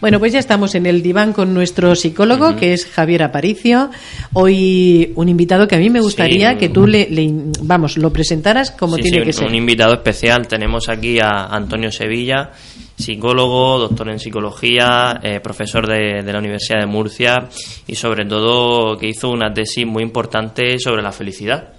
Bueno, pues ya estamos en el diván con nuestro psicólogo, que es Javier Aparicio. Hoy un invitado que a mí me gustaría que tú le, vamos, lo presentaras como tiene que ser. Un invitado especial. Tenemos aquí a Antonio Sevilla, psicólogo, doctor en psicología, eh, profesor de, de la Universidad de Murcia y sobre todo que hizo una tesis muy importante sobre la felicidad.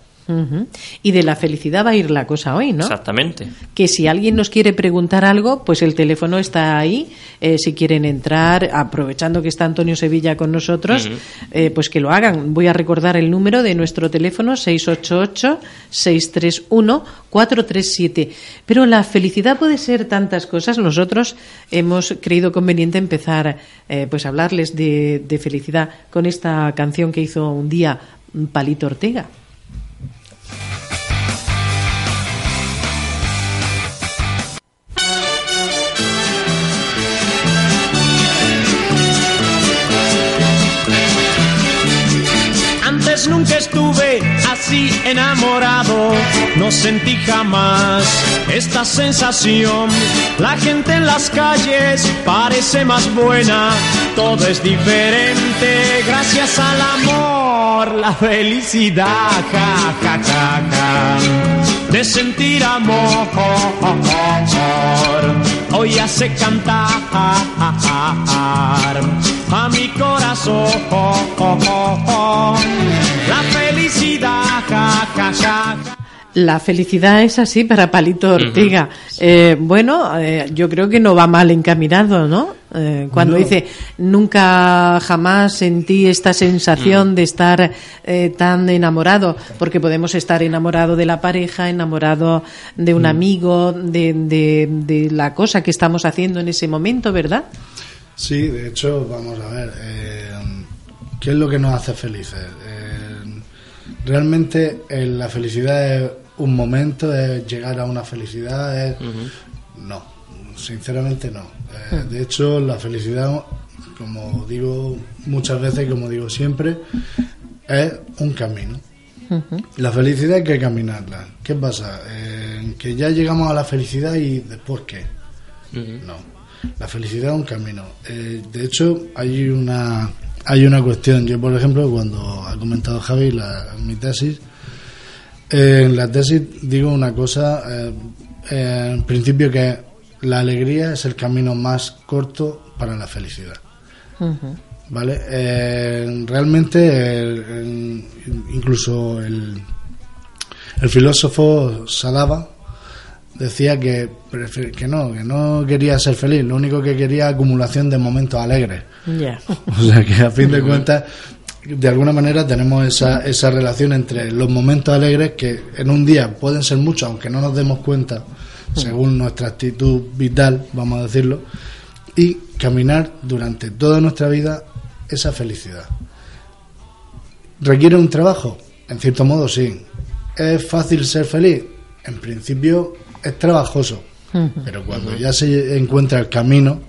Y de la felicidad va a ir la cosa hoy, ¿no? Exactamente. Que si alguien nos quiere preguntar algo, pues el teléfono está ahí. Eh, si quieren entrar, aprovechando que está Antonio Sevilla con nosotros, eh, pues que lo hagan. Voy a recordar el número de nuestro teléfono, 688-631-437. Pero la felicidad puede ser tantas cosas. Nosotros hemos creído conveniente empezar eh, pues a hablarles de, de felicidad con esta canción que hizo un día Palito Ortega. Nunca estuve así enamorado, no sentí jamás esta sensación. La gente en las calles parece más buena, todo es diferente. Gracias al amor, la felicidad, ja, de sentir amor. Hoy hace cantar a mi corazón la felicidad, La felicidad es así para Palito Ortega. Eh, bueno, eh, yo creo que no va mal encaminado, ¿no? Eh, cuando dice, nunca jamás sentí esta sensación de estar tan enamorado, porque podemos estar enamorado de la pareja, enamorado de un amigo, de, de, la cosa que estamos haciendo en ese momento, ¿verdad? Sí, de hecho, vamos a ver, ¿qué es lo que nos hace felices? Realmente eh, la felicidad es un momento, es llegar a una felicidad, no, sinceramente no. Eh, de hecho, la felicidad, como digo muchas veces y como digo siempre, es un camino. La felicidad hay que caminarla. ¿Qué pasa? Eh, que ya llegamos a la felicidad y después qué. No. La felicidad es un camino. de hecho, hay una hay una cuestión. Yo, por ejemplo, cuando ha comentado Javi la, mi tesis, en la tesis digo una cosa, eh, en principio que la alegría es el camino más corto para la felicidad. ¿Vale? Eh, realmente, incluso el, el filósofo Salaba decía que, que no, que no quería ser feliz, lo único que quería acumulación de momentos alegres. O sea que a fin de cuentas, de alguna manera tenemos esa, esa relación entre los momentos alegres que en un día pueden ser muchos, aunque no nos demos cuenta, según nuestra actitud vital, vamos a decirlo, y caminar durante toda nuestra vida esa felicidad. ¿Requiere un trabajo? En cierto modo sí. ¿Es fácil ser feliz? En principio es trabajoso, pero cuando ya se encuentra el camino,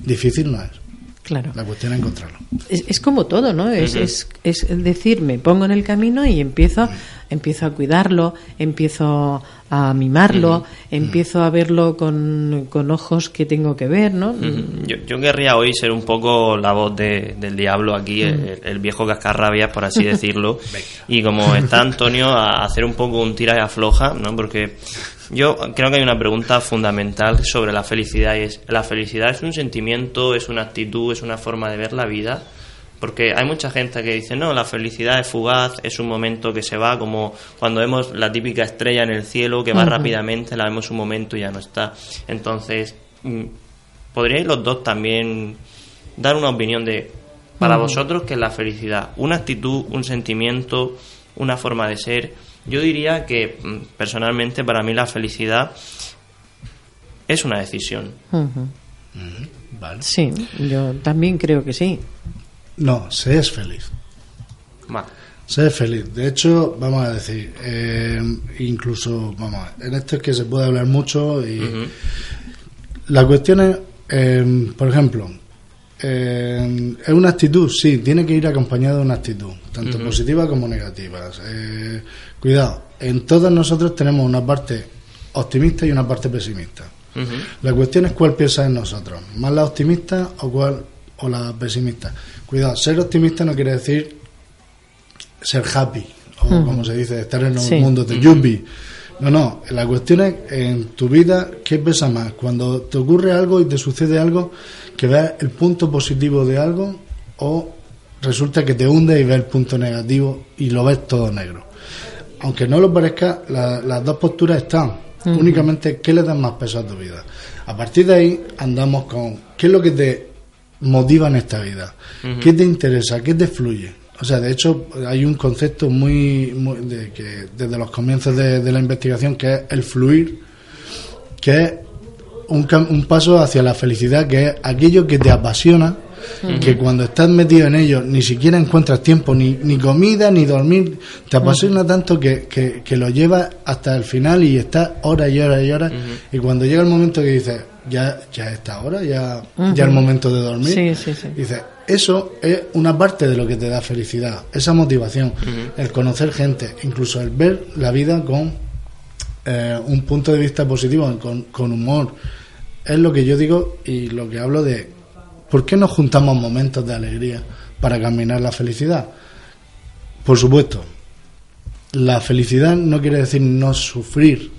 difícil no es. Claro. La cuestión es encontrarlo. Es, como todo, ¿no? Es, es, es, decir, me pongo en el camino y empiezo, empiezo a cuidarlo, empiezo a mimarlo, empiezo a verlo con, con, ojos que tengo que ver, ¿no? yo, yo, querría hoy ser un poco la voz de, del diablo aquí, el, viejo cascarrabias, por así decirlo. y como está Antonio, a hacer un poco un tira y afloja, ¿no? Porque yo creo que hay una pregunta fundamental sobre la felicidad y es, ¿la felicidad es un sentimiento, es una actitud, es una forma de ver la vida? Porque hay mucha gente que dice, no, la felicidad es fugaz, es un momento que se va, como cuando vemos la típica estrella en el cielo que va rápidamente, la vemos un momento y ya no está. Entonces, mm, ¿podríais los dos también dar una opinión de Para vosotros, ¿qué es la felicidad? ¿Una actitud, un sentimiento, una forma de ser? Yo diría que mm, personalmente para mí la felicidad es una decisión. Vale. Sí, yo también creo que sí. No, se es feliz. Va. Se es feliz. De hecho, vamos a decir, eh, incluso, vamos, a ver, en esto es que se puede hablar mucho y la cuestión es, eh, por ejemplo, eh, es una actitud, sí, tiene que ir acompañada de una actitud, tanto positiva como negativa. Eh, cuidado, en todos nosotros tenemos una parte optimista y una parte pesimista. La cuestión es cuál piensa en nosotros, más la optimista o cuál o la pesimista. Cuidado, ser optimista no quiere decir ser happy o como se dice, estar en un Sí. mundo de yuppie. No, no, la cuestión es en tu vida qué pesa más, cuando te ocurre algo y te sucede algo que veas el punto positivo de algo o resulta que te hunde y ves el punto negativo y lo ves todo negro. Aunque no lo parezca, la- las dos posturas están. Únicamente, ¿qué le das más peso a tu vida? A partir de ahí andamos con qué es lo que te motiva en esta vida, qué te interesa, qué te fluye. O sea, de hecho, hay un concepto muy, muy de que desde los comienzos de, de la investigación que es el fluir, que es un, un paso hacia la felicidad, que es aquello que te apasiona, que cuando estás metido en ello ni siquiera encuentras tiempo, ni, ni comida, ni dormir, te apasiona tanto que, que, que lo llevas hasta el final y estás horas y horas y horas, y cuando llega el momento que dices, ya, ya es esta hora, ya, ya es el momento de dormir, Sí, sí, sí. dices, eso es una parte de lo que te da felicidad, esa motivación, el conocer gente, incluso el ver la vida con eh, un punto de vista positivo, con, con humor. Es lo que yo digo y lo que hablo de por qué nos juntamos momentos de alegría para caminar la felicidad. Por supuesto, la felicidad no quiere decir no sufrir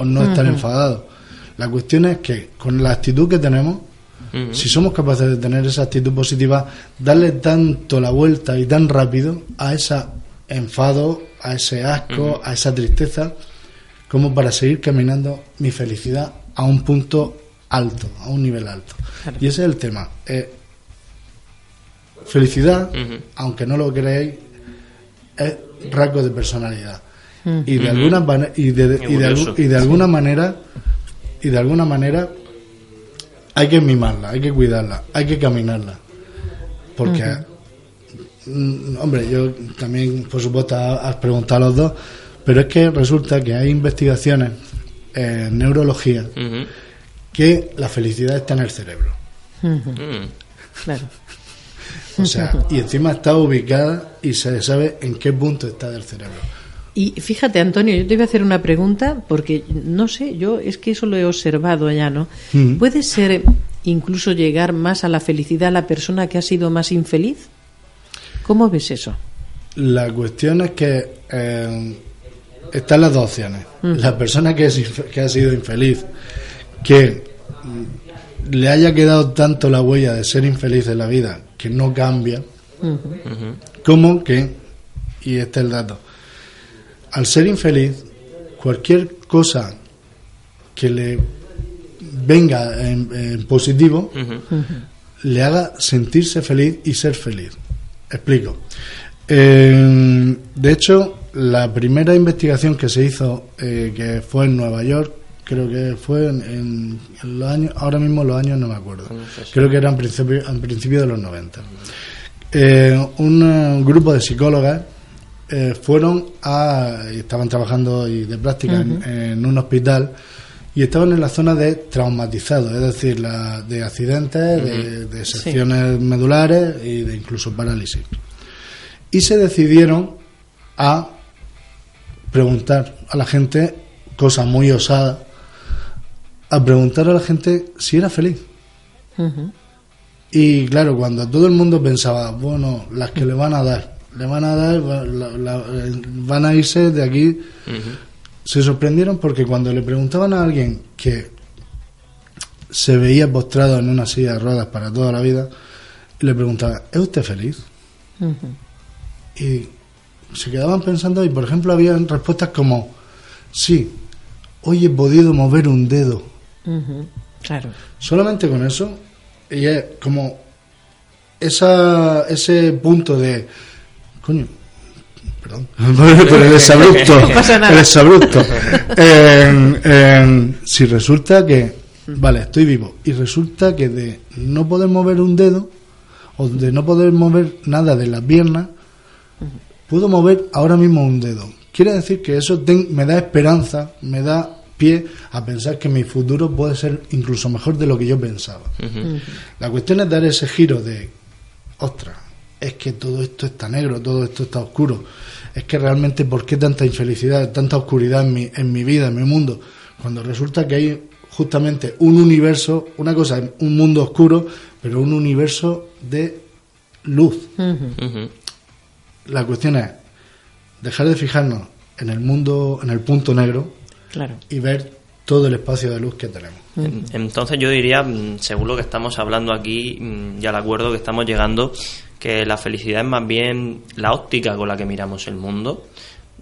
o no estar enfadado. La cuestión es que con la actitud que tenemos, si somos capaces de tener esa actitud positiva, darle tanto la vuelta y tan rápido a ese enfado, a ese asco, a esa tristeza, como para seguir caminando mi felicidad a un punto alto, a un nivel alto. Y ese es el tema. Eh, felicidad, aunque no lo creáis, es rasgo de personalidad. Y de alguna mane- y de, y de y de alguna manera y de alguna manera hay que mimarla, hay que cuidarla, hay que caminarla. Porque mm, hombre, yo también por supuesto has preguntado a los dos, pero es que resulta que hay investigaciones en neurología que la felicidad está en el cerebro. Mm. Claro. O sea, y encima está ubicada y se sabe en qué punto está del cerebro. Y fíjate, Antonio, yo te voy a hacer una pregunta porque no sé, yo es que eso lo he observado ya, ¿no? Mm. ¿Puede ser incluso llegar más a la felicidad la persona que ha sido más infeliz? ¿Cómo ves eso? La cuestión es que eh, están las dos opciones. La persona que, es, inf- que ha sido infeliz, que le haya quedado tanto la huella de ser infeliz en la vida que no cambia, como que, y este es el dato, al ser infeliz, cualquier cosa que le venga en, en positivo, le haga sentirse feliz y ser feliz. Explico. Eh, de hecho, la primera investigación que se hizo, eh, que fue en Nueva York, creo que fue en, en- en los años, ahora mismo los años no me acuerdo, creo que era en principio, en principio de los 90. Eh, un eh, grupo de psicólogas eh, fueron a, estaban trabajando y de práctica en, en un hospital y estaban en la zona de traumatizados, es decir, la, de accidentes, de, de secciones medulares y de incluso parálisis. Y se decidieron a preguntar a la gente cosas muy osadas, a preguntar a la gente si era feliz. Y claro, cuando todo el mundo pensaba, bueno, las que le van a dar, le van a dar, la- la- eh, van a irse de aquí, se sorprendieron porque cuando le preguntaban a alguien que se veía postrado en una silla de ruedas para toda la vida, le preguntaban, ¿es usted feliz? Y se quedaban pensando y, por ejemplo, había respuestas como, sí, hoy he podido mover un dedo. Claro. Solamente con eso, y es como esa, ese punto de, coño, perdón, pero el exabrupto, No pasa nada. el en- si resulta que, vale, estoy vivo, y resulta que de no poder mover un dedo, o de no poder mover nada de las piernas, puedo mover ahora mismo un dedo. Quiere decir que eso ten- me da esperanza, me da pie a pensar que mi futuro puede ser incluso mejor de lo que yo pensaba. La cuestión es dar ese giro de, ostras, es que todo esto está negro, todo esto está oscuro. Es que realmente, ¿por qué tanta infelicidad, tanta oscuridad en mi, en mi vida, en mi mundo? Cuando resulta que hay justamente un universo, una cosa, es un mundo oscuro, pero un universo de luz. La cuestión es dejar de fijarnos en el mundo, en el punto negro Claro. y ver todo el espacio de luz que tenemos. En- Entonces yo diría, mm, según lo que estamos hablando aquí mm, y al acuerdo que estamos llegando, que la felicidad es más bien la óptica con la que miramos el mundo.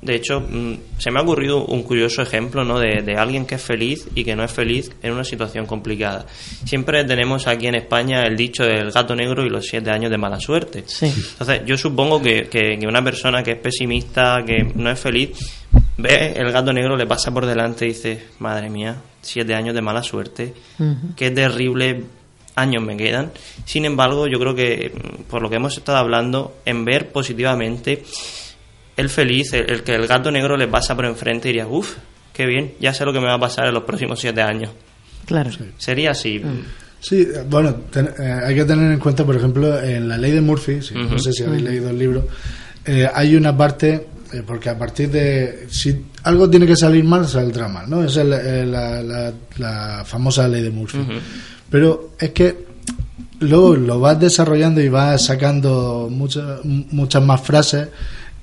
De hecho, mm, se me ha ocurrido un curioso ejemplo ¿no? de, de alguien que es feliz y que no es feliz en una situación complicada. Siempre tenemos aquí en España el dicho del gato negro y los siete años de mala suerte. Sí. Entonces, yo supongo que, que- que una persona que es pesimista, que no es feliz, ve el gato negro, le pasa por delante y dice, madre mía, siete años de mala suerte, qué terrible años me quedan. Sin embargo, yo creo que, mm, por lo que hemos estado hablando, en ver positivamente, el feliz, el, el que el gato negro le pasa por enfrente y diría, uff, qué bien, ya sé lo que me va a pasar en los próximos siete años. Claro. Sería así. Sí, eh, bueno, ten- eh, hay que tener en cuenta, por ejemplo, en la ley de Murphy, si- no sé si habéis leído el libro, eh, hay una parte, eh, porque a partir de, si algo tiene que salir mal, saldrá mal, ¿no? Esa es la, eh, la- la- la famosa ley de Murphy. Pero es que luego lo vas desarrollando y vas sacando muchas, muchas más frases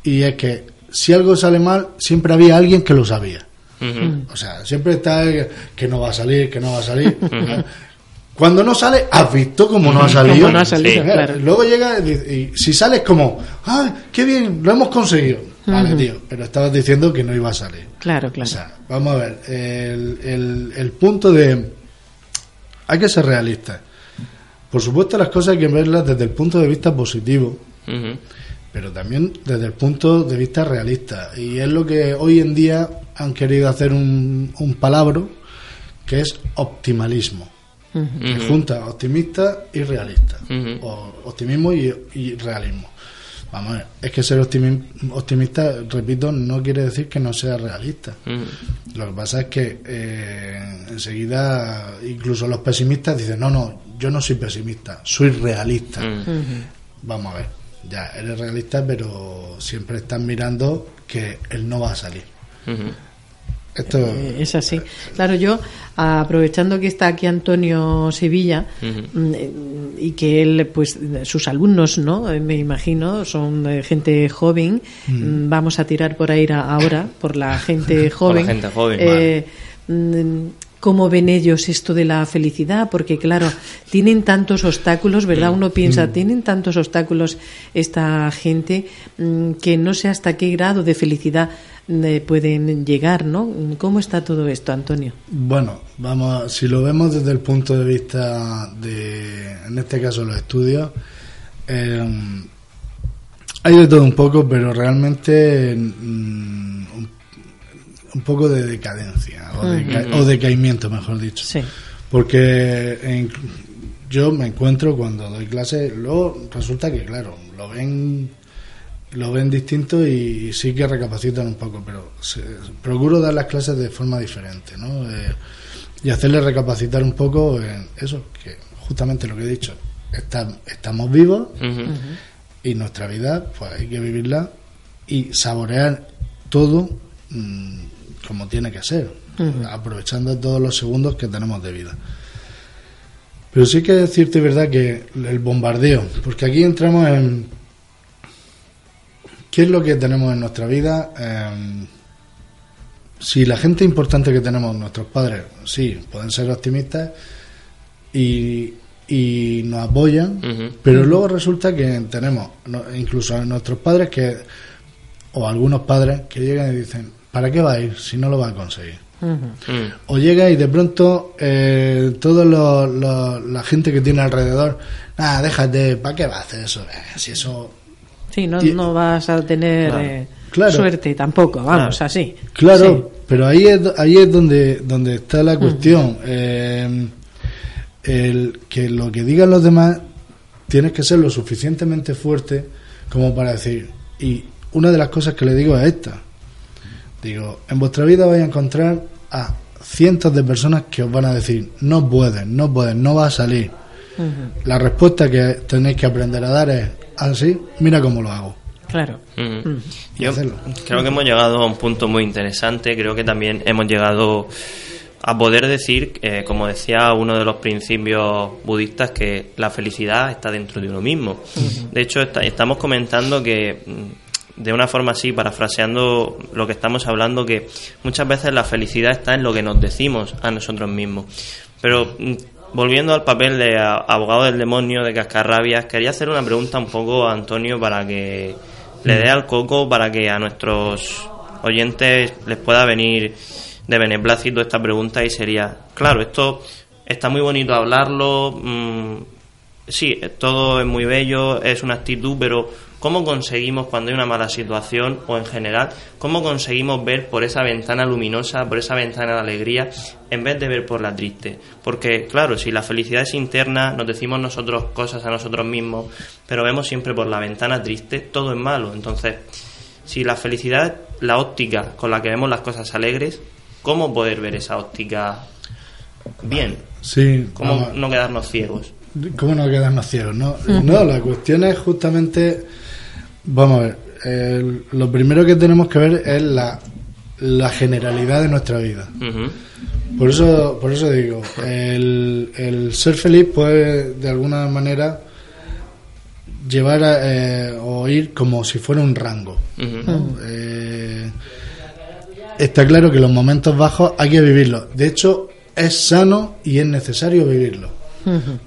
y es que si algo sale mal, siempre había alguien que lo sabía. O sea, siempre está el que no va a salir, que no va a salir. Cuando no sale, has visto cómo no ha salido. Cómo no ha salido, Eh, claro. Luego llega y, y si sales como, ¡ay, qué bien! Lo hemos conseguido. Vale, tío, pero estabas diciendo que no iba a salir. Claro, claro. O sea, vamos a ver, el, el- el punto de... Hay que ser realistas. Por supuesto, las cosas hay que verlas desde el punto de vista positivo. Pero también desde el punto de vista realista. Y es lo que hoy en día han querido hacer un, un palabro que es optimalismo. Que junta optimista y realista. O optimismo y, y realismo. Vamos a ver, es que ser optimi- optimista, repito, no quiere decir que no sea realista. Lo que pasa es que eh, enseguida, incluso los pesimistas dicen, no, no, yo no soy pesimista, soy realista. Vamos a ver, ya eres realista, pero siempre estás mirando que él no va a salir. Esto, Eh, Es así. Claro, yo, aprovechando que está aquí Antonio Sevilla mm, y que él, pues, sus alumnos, ¿no? Eh, Me imagino, son gente joven. Mm, Vamos a tirar por ahí ahora, por la gente joven. gente joven, Eh, mm, ¿Cómo ven ellos esto de la felicidad? Porque, claro, tienen tantos obstáculos, ¿verdad? Uno piensa, tienen tantos obstáculos esta gente mm, que no sé hasta qué grado de felicidad eh, pueden llegar, ¿no? ¿Cómo está todo esto, Antonio? bueno, vamos, a- si lo vemos desde el punto de vista de, en este caso, los estudios, eh, hay de todo un poco, pero realmente mm, un, poco de decadencia o, deca- o decaimiento, mejor dicho. Sí. Porque en- yo me encuentro cuando doy clase, luego resulta que, claro, lo ven lo ven distinto y sí que recapacitan un poco, pero se- procuro dar las clases de forma diferente, ¿no? Eh, y hacerles recapacitar un poco en eso, que justamente lo que he dicho, está- estamos vivos y nuestra vida pues hay que vivirla y saborear todo mm, como tiene que ser, aprovechando todos los segundos que tenemos de vida. Pero sí que decirte verdad que el bombardeo, porque aquí entramos en qué es lo que tenemos en nuestra vida. Em, si la gente importante que tenemos, nuestros padres, sí, pueden ser optimistas y, y nos apoyan, pero luego resulta que tenemos incluso a nuestros padres que, o algunos padres que llegan y dicen, ¿para qué va a ir si no lo va a conseguir? O llega y de pronto eh, toda la gente que tiene alrededor, nada, déjate, ¿para qué va a hacer eso? Eh, si eso... Sí, no, no vas a tener eh, suerte tampoco, vamos, así. Claro, pero ahí es, ahí es donde, donde está la cuestión. el, que lo que digan los demás tienes que ser lo suficientemente fuerte como para decir, y una de las cosas que le digo es esta, digo, en vuestra vida vais a encontrar a cientos de personas que os van a decir, no pueden, no pueden, no va a salir. La respuesta que tenéis que aprender a dar es, así, ah, mira cómo lo hago. Claro. Yo creo que hemos llegado a un punto muy interesante, creo que también hemos llegado a poder decir, eh, como decía uno de los principios budistas, que la felicidad está dentro de uno mismo. De hecho, estamos comentando que, mm, de una forma así, parafraseando lo que estamos hablando, que muchas veces la felicidad está en lo que nos decimos a nosotros mismos. Pero mm, volviendo al papel de abogado del demonio de Cascarrabias, quería hacer una pregunta un poco a Antonio para que le dé al coco, para que a nuestros oyentes les pueda venir de beneplácito esta pregunta y sería, claro, esto está muy bonito hablarlo, mm, sí, todo es muy bello, es una actitud, pero ¿cómo conseguimos cuando hay una mala situación o en general, cómo conseguimos ver por esa ventana luminosa, por esa ventana de alegría, en vez de ver por la triste? Porque, claro, si la felicidad es interna, nos decimos nosotros cosas a nosotros mismos, pero vemos siempre por la ventana triste, todo es malo. Entonces, si la felicidad, la óptica con la que vemos las cosas alegres, cómo poder ver esa óptica bien. Sí. Cómo no quedarnos ciegos. ¿Cómo no quedarnos ciegos? No, no la cuestión es justamente, vamos a ver, lo primero que tenemos que ver es la, la generalidad de nuestra vida. Por eso, por eso digo, el, el, ser feliz puede de alguna manera llevar eh, o ir como si fuera un rango está claro que los momentos bajos hay que vivirlos. De hecho, es sano y es necesario vivirlos.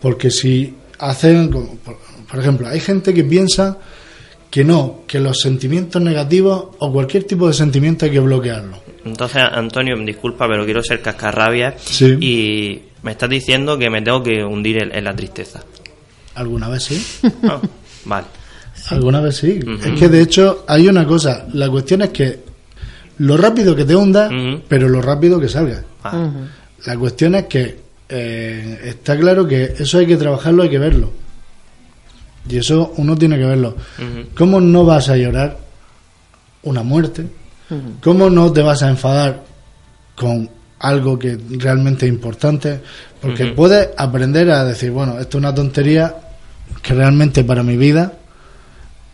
Porque si hacen, por ejemplo, hay gente que piensa que no, que los sentimientos negativos o cualquier tipo de sentimiento hay que bloquearlo. Entonces, Antonio, disculpa, pero quiero ser cascarrabia y me estás diciendo que me tengo que hundir en, la tristeza. ¿Alguna vez sí? Ah, vale. Alguna vez sí. Es que de hecho hay una cosa, la cuestión es que lo rápido que te hunda, pero lo rápido que salga. Ah. La cuestión es que eh, está claro que eso hay que trabajarlo, hay que verlo. Y eso uno tiene que verlo. ¿Cómo no vas a llorar una muerte? ¿Cómo no te vas a enfadar con algo que realmente es importante? Porque puedes aprender a decir, bueno, esto es una tontería que realmente para mi vida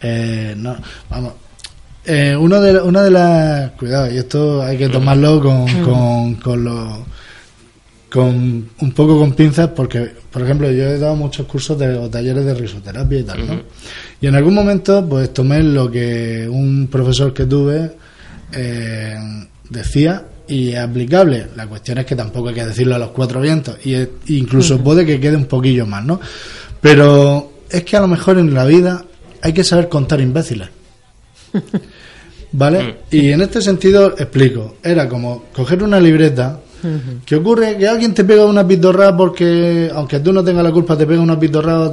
eh, no, vamos, eh, uno de, una de las. Cuidado, y esto hay que tomarlo con, con, con, con un poco con pinzas, porque, por ejemplo, yo he dado muchos cursos de, o talleres de risoterapia y tal, ¿no? Y en algún momento, pues tomé lo que un profesor que tuve eh, decía y es aplicable. La cuestión es que tampoco hay que decirlo a los cuatro vientos, y incluso puede que quede un poquillo más, ¿no? Pero es que a lo mejor en la vida hay que saber contar imbéciles. ¿Vale? Mm. Y en este sentido explico. Era como coger una libreta. Que ocurre? Que alguien te pega una pitorra porque, aunque tú no tengas la culpa, te pega una pitorra.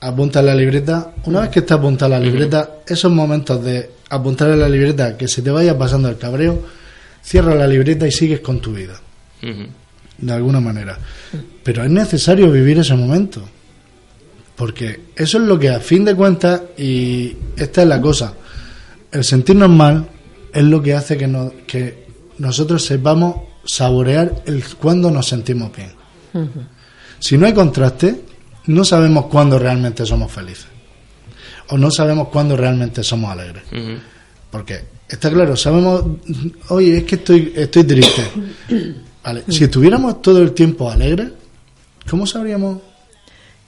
Apunta en la libreta. Una vez que está apuntada la libreta, esos momentos de apuntar en la libreta, que se te vaya pasando el cabreo, cierra la libreta y sigues con tu vida. De alguna manera. Pero es necesario vivir ese momento. Porque eso es lo que a fin de cuentas, y esta es la cosa, el sentirnos mal es lo que hace que, que nosotros sepamos saborear el cuando nos sentimos bien. Si no hay contraste, no sabemos cuándo realmente somos felices. O no sabemos cuándo realmente somos alegres. Porque está claro, sabemos, oye, es que estoy, estoy triste. Si estuviéramos todo el tiempo alegres, ¿cómo sabríamos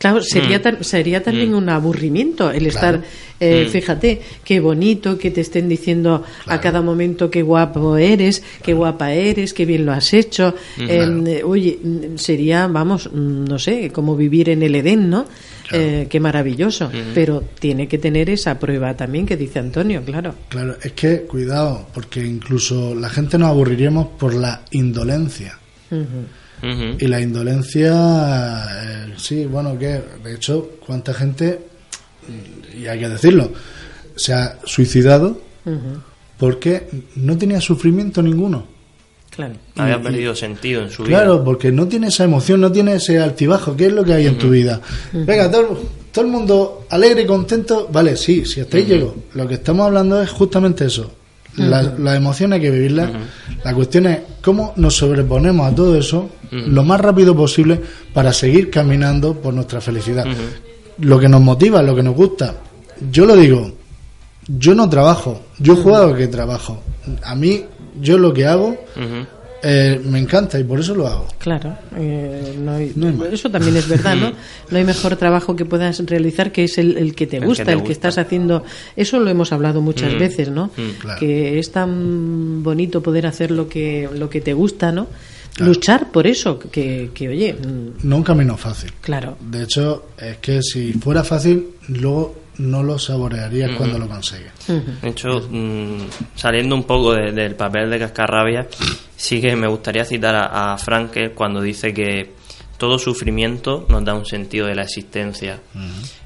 Claro, sería, Mm. sería también Mm. un aburrimiento el Claro. estar, eh, Mm. fíjate, qué bonito que te estén diciendo a cada momento qué guapo eres, qué guapa eres, qué bien lo has hecho. Claro. Eh, oye, sería, vamos, no sé, como vivir en el Edén, ¿no? Claro. Eh, qué maravilloso. Pero tiene que tener esa prueba también que dice Antonio, claro. Claro, es que cuidado, porque incluso la gente nos aburriríamos por la indolencia. Y la indolencia, eh, sí, bueno, que de hecho, cuánta gente, y hay que decirlo, se ha suicidado porque no tenía sufrimiento ninguno. Claro. Había y- perdido sentido en su Claro, vida. porque no tiene esa emoción, no tiene ese altibajo. ¿Qué es lo que hay en tu vida? Venga, todo, todo el mundo alegre y contento. Vale, sí, si estáis llego. Lo que estamos hablando es justamente eso. La- Las emociones hay que vivirlas. La cuestión es cómo nos sobreponemos a todo eso lo más rápido posible para seguir caminando por nuestra felicidad. Lo que nos motiva, lo que nos gusta. Yo lo digo, yo no trabajo, yo juego que trabajo. A mí, yo lo que hago. Eh, me encanta y por eso lo hago. Claro, eh, no hay- No hay eso también es verdad, ¿no? No hay mejor trabajo que puedas realizar que es el, el que te El que gusta, te el que, gusta. estás haciendo. Eso lo hemos hablado muchas Mm, veces, ¿no? mm, claro. Que es tan bonito poder hacer lo que lo que te gusta, ¿no? Claro. Luchar por eso, que, que oye, No un camino fácil. claro, De hecho, es que si fuera fácil, luego no lo saborearías cuando lo consigues. De hecho, mm, saliendo un poco de- del papel de Cascarrabia, sí que me gustaría citar a, a Frankel cuando dice que todo sufrimiento nos da un sentido de la existencia.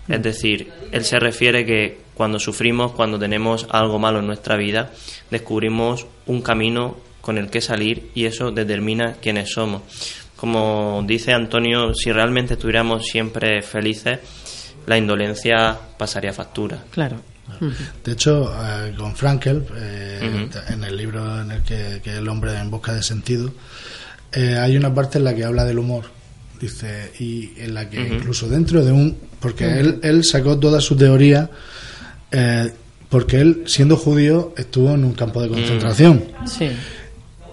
Es decir, él se refiere que cuando sufrimos, cuando tenemos algo malo en nuestra vida, descubrimos un camino con el que salir y eso determina quiénes somos. Como dice Antonio, si realmente estuviéramos siempre felices, la indolencia pasaría factura. claro. De hecho, eh, con Frankel, eh, en el libro en el que, que el hombre en busca de sentido, eh, hay una parte en la que habla del humor. Dice, y en la que incluso dentro de un. Porque él, él sacó toda su teoría. eh, porque él, siendo judío, estuvo en un campo de concentración. Sí,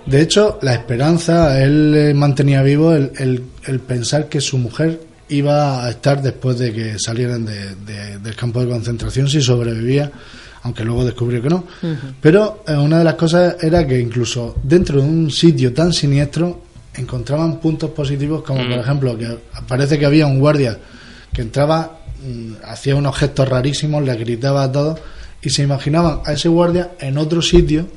De hecho, la esperanza, él mantenía vivo el, el- el pensar que su mujer iba a estar después de que salieran de- de- del campo de concentración, si sobrevivía, aunque luego descubrió que no. Pero eh, una de las cosas era que incluso dentro de un sitio tan siniestro encontraban puntos positivos, como por ejemplo que parece que había un guardia que entraba, mm, hacía unos gestos rarísimos, le gritaba a todos y se imaginaban a ese guardia en otro sitio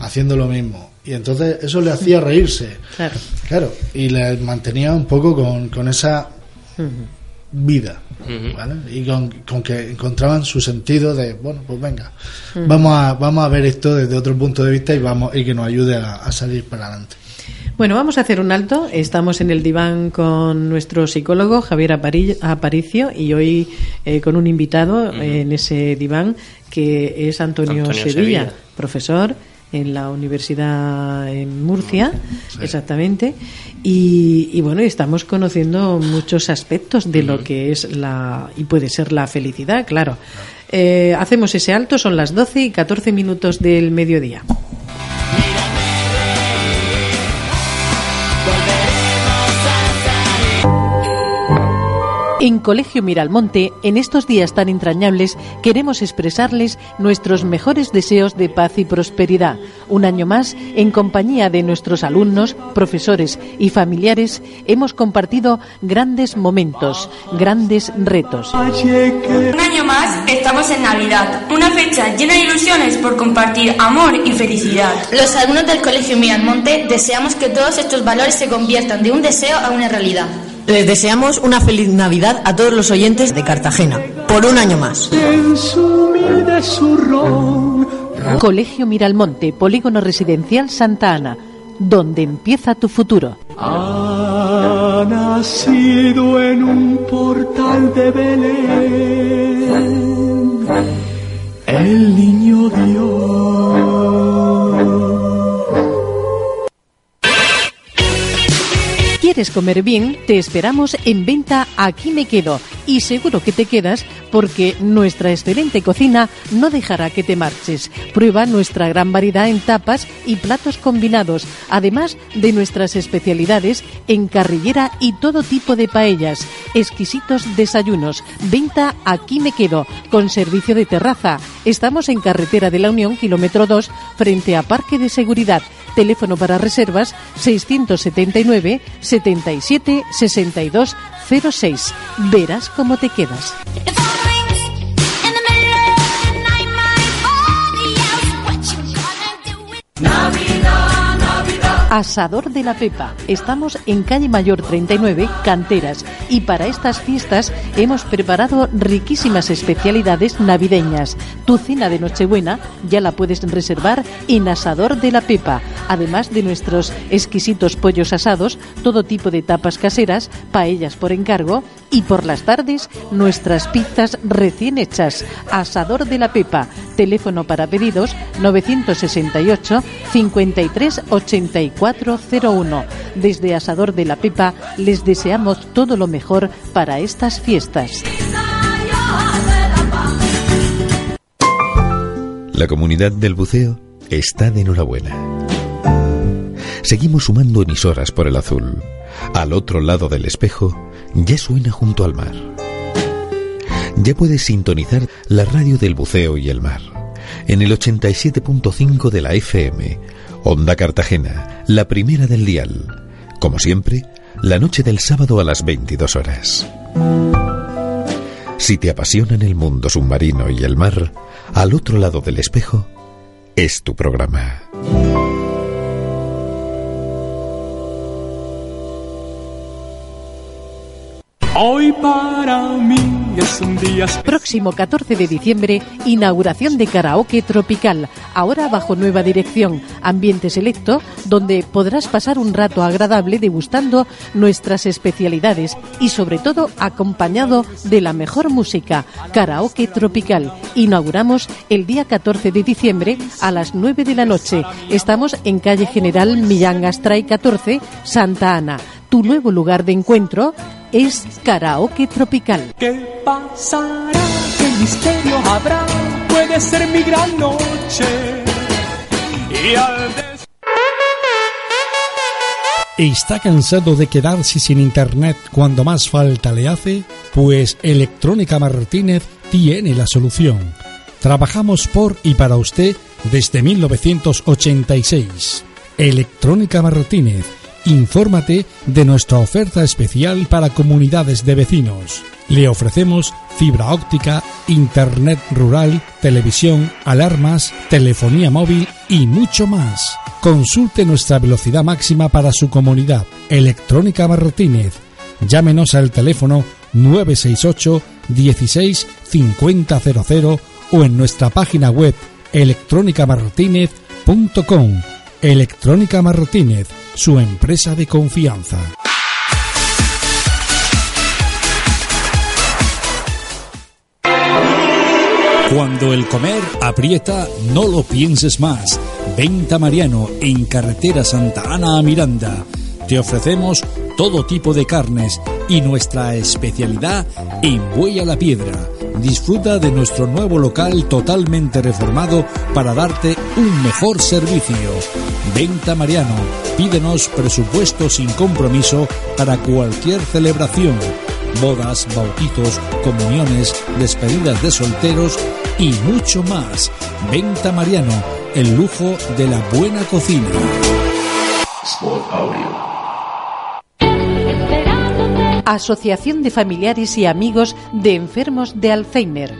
haciendo lo mismo. Y entonces eso le hacía reírse. claro. Claro, y le mantenía un poco con, con esa vida. Y con, con que encontraban su sentido de, bueno, pues venga, vamos, a, vamos a ver esto desde otro punto de vista y vamos y que nos ayude a, a salir para adelante. Bueno, vamos a hacer un alto. Estamos en el diván con nuestro psicólogo Javier Apari- Aparicio y hoy eh, con un invitado en ese diván que es Antonio, Antonio Sevilla, Sevilla. profesor en la Universidad en Murcia, exactamente. Y, y bueno, estamos conociendo muchos aspectos de lo que es la y puede ser la felicidad, claro. Eh, hacemos ese alto, son las 12 y 14 minutos del mediodía. En Colegio Miralmonte, en estos días tan entrañables, queremos expresarles nuestros mejores deseos de paz y prosperidad. Un año más, en compañía de nuestros alumnos, profesores y familiares, hemos compartido grandes momentos, grandes retos. Un año más estamos en Navidad, una fecha llena de ilusiones por compartir amor y felicidad. Los alumnos del Colegio Miralmonte deseamos que todos estos valores se conviertan de un deseo a una realidad. Les deseamos una feliz Navidad a todos los oyentes de Cartagena, por un año más. Colegio Miralmonte, Polígono Residencial Santa Ana, donde empieza tu futuro. Ha nacido en un portal de Belén el niño Dios. ¿Quieres comer bien, te esperamos en venta Aquí me quedo y seguro que te quedas porque nuestra excelente cocina no dejará que te marches. Prueba nuestra gran variedad en tapas y platos combinados, además de nuestras especialidades en carrillera y todo tipo de paellas, exquisitos desayunos. Venta Aquí me quedo con servicio de terraza. Estamos en carretera de la Unión, kilómetro 2, frente a Parque de Seguridad. Teléfono para reservas 679 77 62 06. Verás cómo te quedas. Asador de la Pepa. Estamos en calle Mayor 39, Canteras, y para estas fiestas hemos preparado riquísimas especialidades navideñas. Tu cena de Nochebuena ya la puedes reservar en Asador de la Pepa, además de nuestros exquisitos pollos asados, todo tipo de tapas caseras, paellas por encargo y por las tardes nuestras pizzas recién hechas. Asador de la Pepa. Teléfono para pedidos 968 53 8401. Desde Asador de la Pepa les deseamos todo lo mejor para estas fiestas. La comunidad del buceo está de enhorabuena. Seguimos sumando emisoras por el azul. Al otro lado del espejo ya suena junto al mar. Ya puedes sintonizar la radio del buceo y el mar en el 87.5 de la FM, Onda Cartagena, la primera del dial. Como siempre, la noche del sábado a las 22 horas. Si te apasionan el mundo submarino y el mar, al otro lado del espejo, es tu programa. Hoy para mí Próximo 14 de diciembre, inauguración de Karaoke Tropical, ahora bajo nueva dirección, ambiente selecto, donde podrás pasar un rato agradable degustando nuestras especialidades y sobre todo acompañado de la mejor música, Karaoke Tropical. Inauguramos el día 14 de diciembre a las 9 de la noche. Estamos en calle General Millán Astray 14, Santa Ana. Tu nuevo lugar de encuentro es Karaoke Tropical. ¿Qué pasará? ¿Qué misterio habrá? Puede ser mi gran noche. Y al des- ¿Está cansado de quedarse sin internet cuando más falta le hace? Pues Electrónica Martínez tiene la solución. Trabajamos por y para usted desde 1986. Electrónica Martínez. Infórmate de nuestra oferta especial para comunidades de vecinos. Le ofrecemos fibra óptica, internet rural, televisión, alarmas, telefonía móvil y mucho más. Consulte nuestra velocidad máxima para su comunidad. Electrónica Martínez. Llámenos al teléfono 968 16 5000 o en nuestra página web electrónicamartínez.com. Electrónica Martínez, su empresa de confianza. Cuando el comer aprieta, no lo pienses más. Venta Mariano en carretera Santa Ana a Miranda. Te ofrecemos todo tipo de carnes y nuestra especialidad en buey a la piedra. Disfruta de nuestro nuevo local totalmente reformado para darte un mejor servicio. Venta Mariano. Pídenos presupuesto sin compromiso para cualquier celebración. Bodas, bautizos, comuniones, despedidas de solteros y mucho más. Venta Mariano. El lujo de la buena cocina. Asociación de Familiares y Amigos de Enfermos de Alzheimer.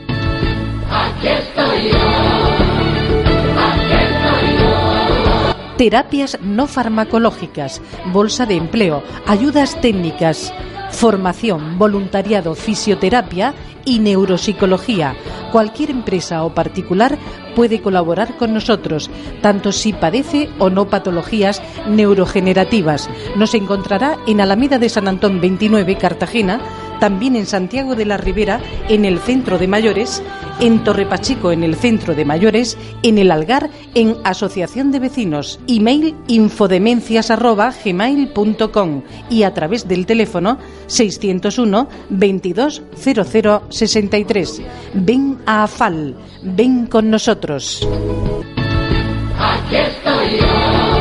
Terapias no farmacológicas, bolsa de empleo, ayudas técnicas, formación, voluntariado, fisioterapia y neuropsicología. Cualquier empresa o particular puede colaborar con nosotros, tanto si padece o no patologías neurogenerativas. Nos encontrará en Alameda de San Antón 29, Cartagena, también en Santiago de la Ribera, en el Centro de Mayores, en Torrepachico, en el Centro de Mayores, en el Algar, en Asociación de Vecinos, email infodemencias.gmail.com y a través del teléfono 601 22 63. Ven a AFAL, ven con nosotros. Aquí estoy yo.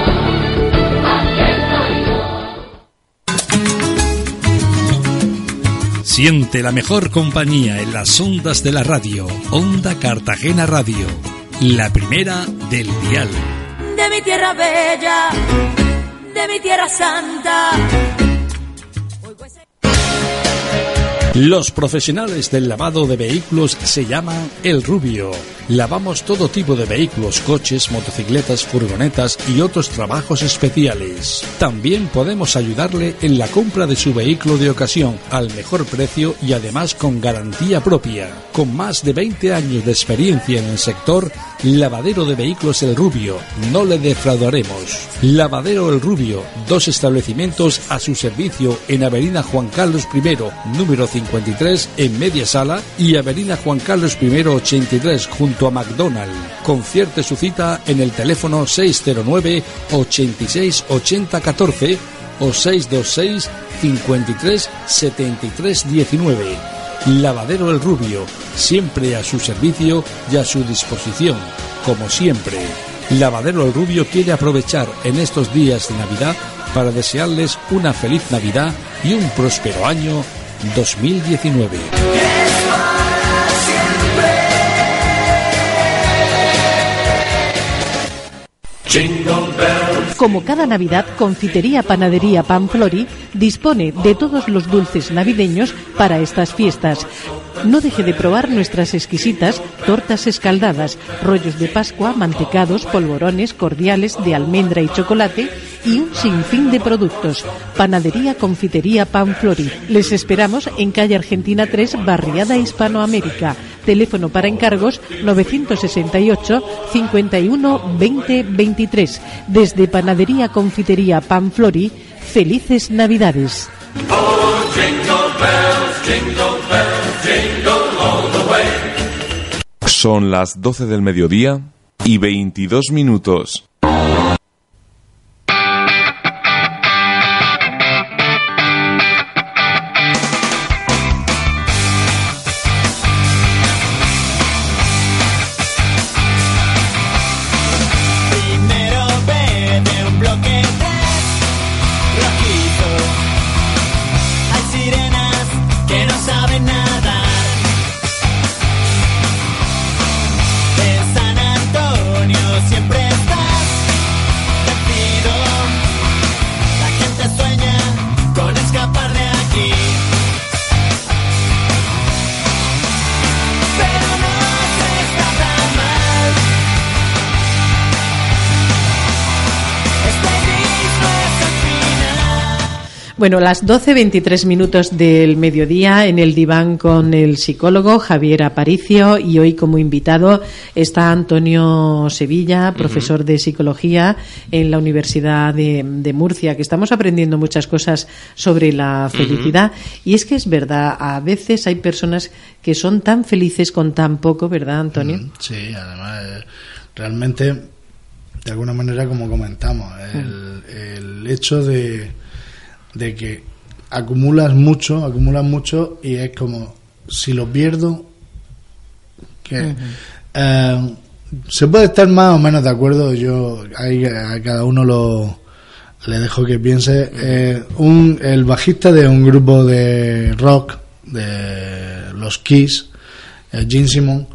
Siente la mejor compañía en las ondas de la radio. Onda Cartagena Radio. La primera del dial. De mi tierra bella, de mi tierra santa Los profesionales del lavado de vehículos se llaman El Rubio. Lavamos todo tipo de vehículos, coches, motocicletas, furgonetas y otros trabajos especiales. También podemos ayudarle en la compra de su vehículo de ocasión al mejor precio y además con garantía propia. Con más de 20 años de experiencia en el sector, Lavadero de Vehículos El Rubio. No le defraudaremos. Lavadero El Rubio. Dos establecimientos a su servicio en Avenida Juan Carlos I, número 5 53 en Media Sala y Avenida Juan Carlos I 83 junto a McDonald's. Concierte su cita en el teléfono 609 86 80 14 o 626 53 73 19. Lavadero El Rubio, siempre a su servicio y a su disposición, como siempre. Lavadero El Rubio quiere aprovechar en estos días de Navidad para desearles una feliz Navidad y un próspero año 2019. Como cada Navidad, Confitería Panadería Panflori dispone de todos los dulces navideños para estas fiestas. No deje de probar nuestras exquisitas tortas escaldadas, rollos de Pascua, mantecados, polvorones, cordiales de almendra y chocolate y un sinfín de productos. Panadería Confitería Panflori. Les esperamos en calle Argentina 3, Barriada Hispanoamérica. Teléfono para encargos 968 51 20 23. Desde Panadería Confitería Panflori, felices Navidades. Son las 12 del mediodía y 22 minutos. Bueno, las 12.23 minutos del mediodía en el diván con el psicólogo Javier Aparicio y hoy como invitado está Antonio Sevilla, profesor de psicología en la Universidad de, Murcia, que estamos aprendiendo muchas cosas sobre la felicidad. Y es que es verdad, a veces hay personas que son tan felices con tan poco, ¿verdad, Antonio? Sí, además, eh, realmente, de alguna manera, como comentamos, el hecho de de que acumulas mucho, acumulas mucho y es como, si lo pierdo, que eh, se puede estar más o menos de acuerdo, yo ahí a cada uno lo le dejo que piense. Eh, un, el bajista de un grupo de rock, de los Kiss, eh, Gene Simon,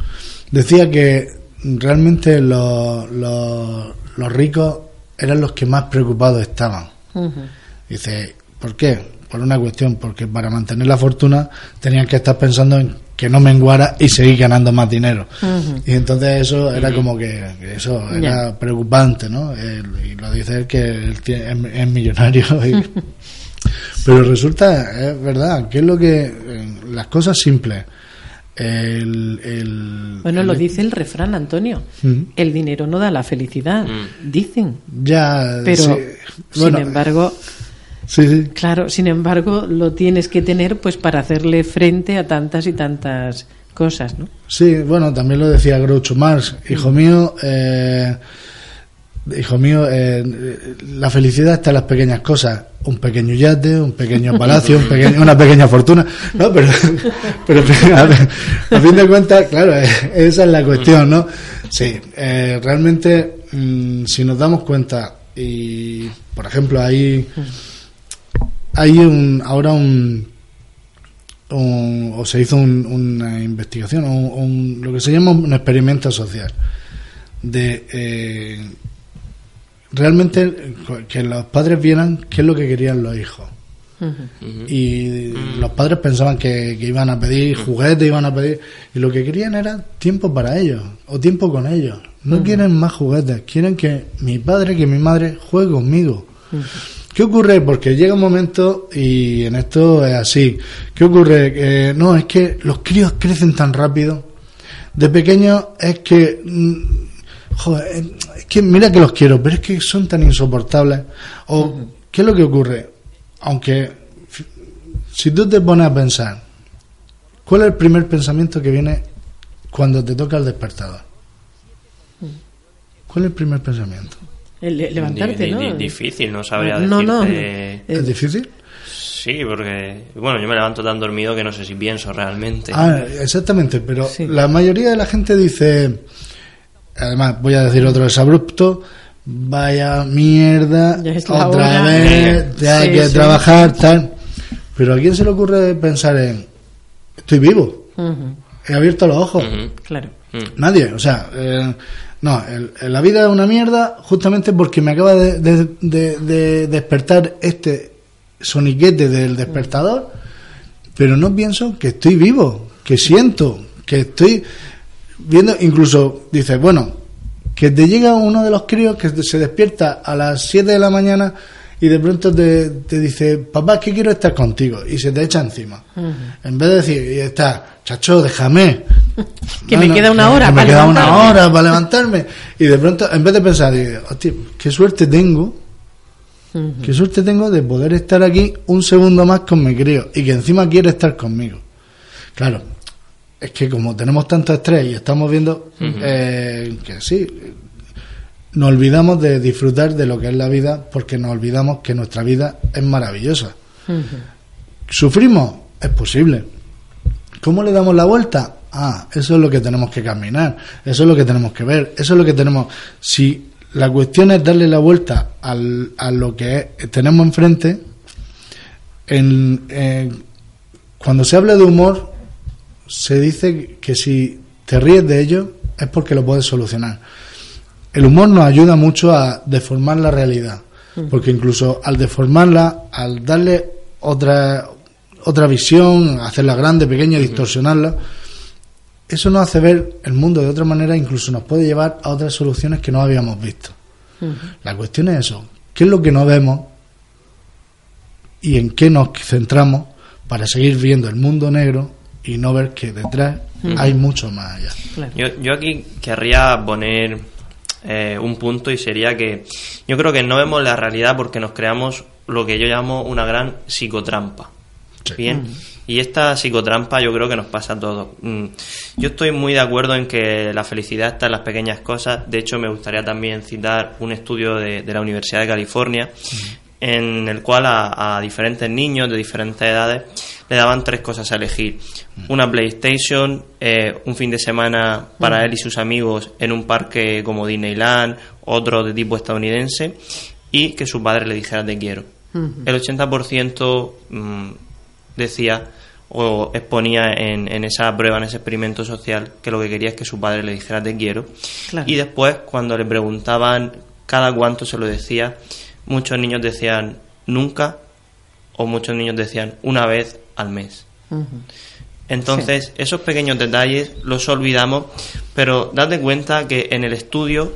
decía que realmente los, los, ricos eran los que más preocupados estaban. Dice, ¿Por qué? Por una cuestión, porque para mantener la fortuna tenían que estar pensando en que no menguara y seguir ganando más dinero. Y entonces eso era como que, eso era preocupante, ¿no? y lo dice él que él es, millonario. pero resulta, es verdad, que es lo que. las cosas simples. El, bueno, lo dice el refrán, Antonio. El dinero no da la felicidad, dicen. Ya, pero sin embargo Sí, sí. Claro, sin embargo, lo tienes que tener pues para hacerle frente a tantas y tantas cosas, ¿no? Sí, bueno, también lo decía Groucho Marx. Hijo mío, eh, hijo mío, eh, la felicidad está en las pequeñas cosas. Un pequeño yate, un pequeño palacio, un pequeño, una pequeña fortuna. No, pero, pero a, a fin de cuentas, claro, eh, esa es la cuestión, ¿no? Sí, eh, realmente, mm, si nos damos cuenta, y por ejemplo, hay, hay un, ahora un, un- o se hizo un- una investigación, o un- un- lo que se llama un experimento social, de eh, realmente que los padres vieran qué es lo que querían los hijos. Y los padres pensaban que, que iban a pedir juguetes, iban a pedir. Y lo que querían era tiempo para ellos, o tiempo con ellos. No quieren más juguetes, quieren que mi padre, que mi madre juegue conmigo. ¿Qué ocurre? Porque llega un momento, y en esto es así. ¿Qué ocurre? Que, no, es que los críos crecen tan rápido. De pequeños es que. mm, Joder, eh, es que mira que los quiero, pero es que son tan insoportables. O, ¿qué es lo que ocurre? Aunque, si tú te pones a pensar, ¿cuál es el primer pensamiento que viene cuando te toca el despertador? ¿Cuál es el primer pensamiento? El levantarte, Di- ¿no? di- difícil, no sabría No, no. decirte. ¿Es difícil? Sí, porque, bueno, yo me levanto tan dormido que no sé si pienso realmente. Ah, exactamente, pero la mayoría de la gente dice, además voy a decir otro desabrupto, vaya mierda, Ya es la otra hora. vez, ya hay que sí. trabajar, tal. Pero ¿a quién se le ocurre pensar en, estoy vivo, he abierto los ojos? Claro. Nadie, o sea, eh, no, el- el- la vida es una mierda justamente porque me acaba de, de- de- de despertar este soniquete del despertador, pero no pienso que estoy vivo, que siento, que estoy viendo, incluso dices, bueno, que te llega uno de los críos que se despierta a las 7 de la mañana y de pronto te, te dice, papá, que quiero estar contigo, y se te echa encima. En vez de decir, y está, chacho, déjame. Que me queda una hora que me para una levantarme. hora para levantarme. Y de pronto, en vez de pensar, digo, hostia, qué suerte tengo, qué suerte tengo de poder estar aquí un segundo más con mi crío y que encima quiere estar conmigo. Claro, es que como tenemos tanto estrés y estamos viendo eh, que sí, nos olvidamos de disfrutar de lo que es la vida porque nos olvidamos que nuestra vida es maravillosa. ¿Sufrimos? Es posible. ¿Cómo le damos la vuelta? Ah, eso es lo que tenemos que caminar, eso es lo que tenemos que ver, eso es lo que tenemos... Si la cuestión es darle la vuelta al- a lo que es- tenemos enfrente, en, en- cuando se habla de humor, se dice que si te ríes de ello es porque lo puedes solucionar. El humor nos ayuda mucho a deformar la realidad, porque incluso al deformarla, al darle otra otra visión, hacerla grande, pequeña, distorsionarla, eso nos hace ver el mundo de otra manera, incluso nos puede llevar a otras soluciones que no habíamos visto. La cuestión es eso, ¿qué es lo que no vemos y en qué nos centramos para seguir viendo el mundo negro y no ver que detrás hay mucho más allá? Yo, yo aquí querría poner eh, un punto y sería que yo creo que no vemos la realidad porque nos creamos lo que yo llamo una gran psicotrampa. Bien. Y esta psicotrampa yo creo que nos pasa a todos. Mm, Yo estoy muy de acuerdo en que la felicidad está en las pequeñas cosas. De hecho, me gustaría también citar un estudio de, de la Universidad de California en el cual a, a diferentes niños de diferentes edades le daban tres cosas a elegir. Una PlayStation, eh, un fin de semana para él y sus amigos en un parque como Disneyland, otro de tipo estadounidense, y que su padre le dijera te quiero. El 80% mm, decía o exponía en, en esa prueba, en ese experimento social, que lo que quería es que su padre le dijera te quiero. Claro. Y después, cuando le preguntaban cada cuánto se lo decía, muchos niños decían nunca o muchos niños decían una vez al mes. Entonces, esos pequeños detalles los olvidamos, pero date cuenta que en el estudio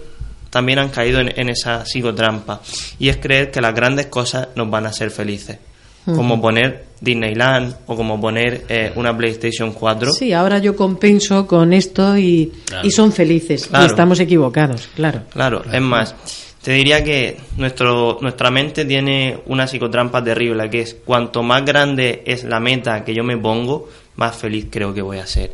también han caído en, en esa psicotrampa y es creer que las grandes cosas nos van a hacer felices, como poner Disneyland o como poner eh, una PlayStation 4. Sí, ahora yo compenso con esto y, Claro. y son felices. Claro. Y estamos equivocados, claro. Claro, es más, Te diría que nuestro, nuestra mente tiene una psicotrampa terrible, que es cuanto más grande es la meta que yo me pongo, más feliz creo que voy a ser.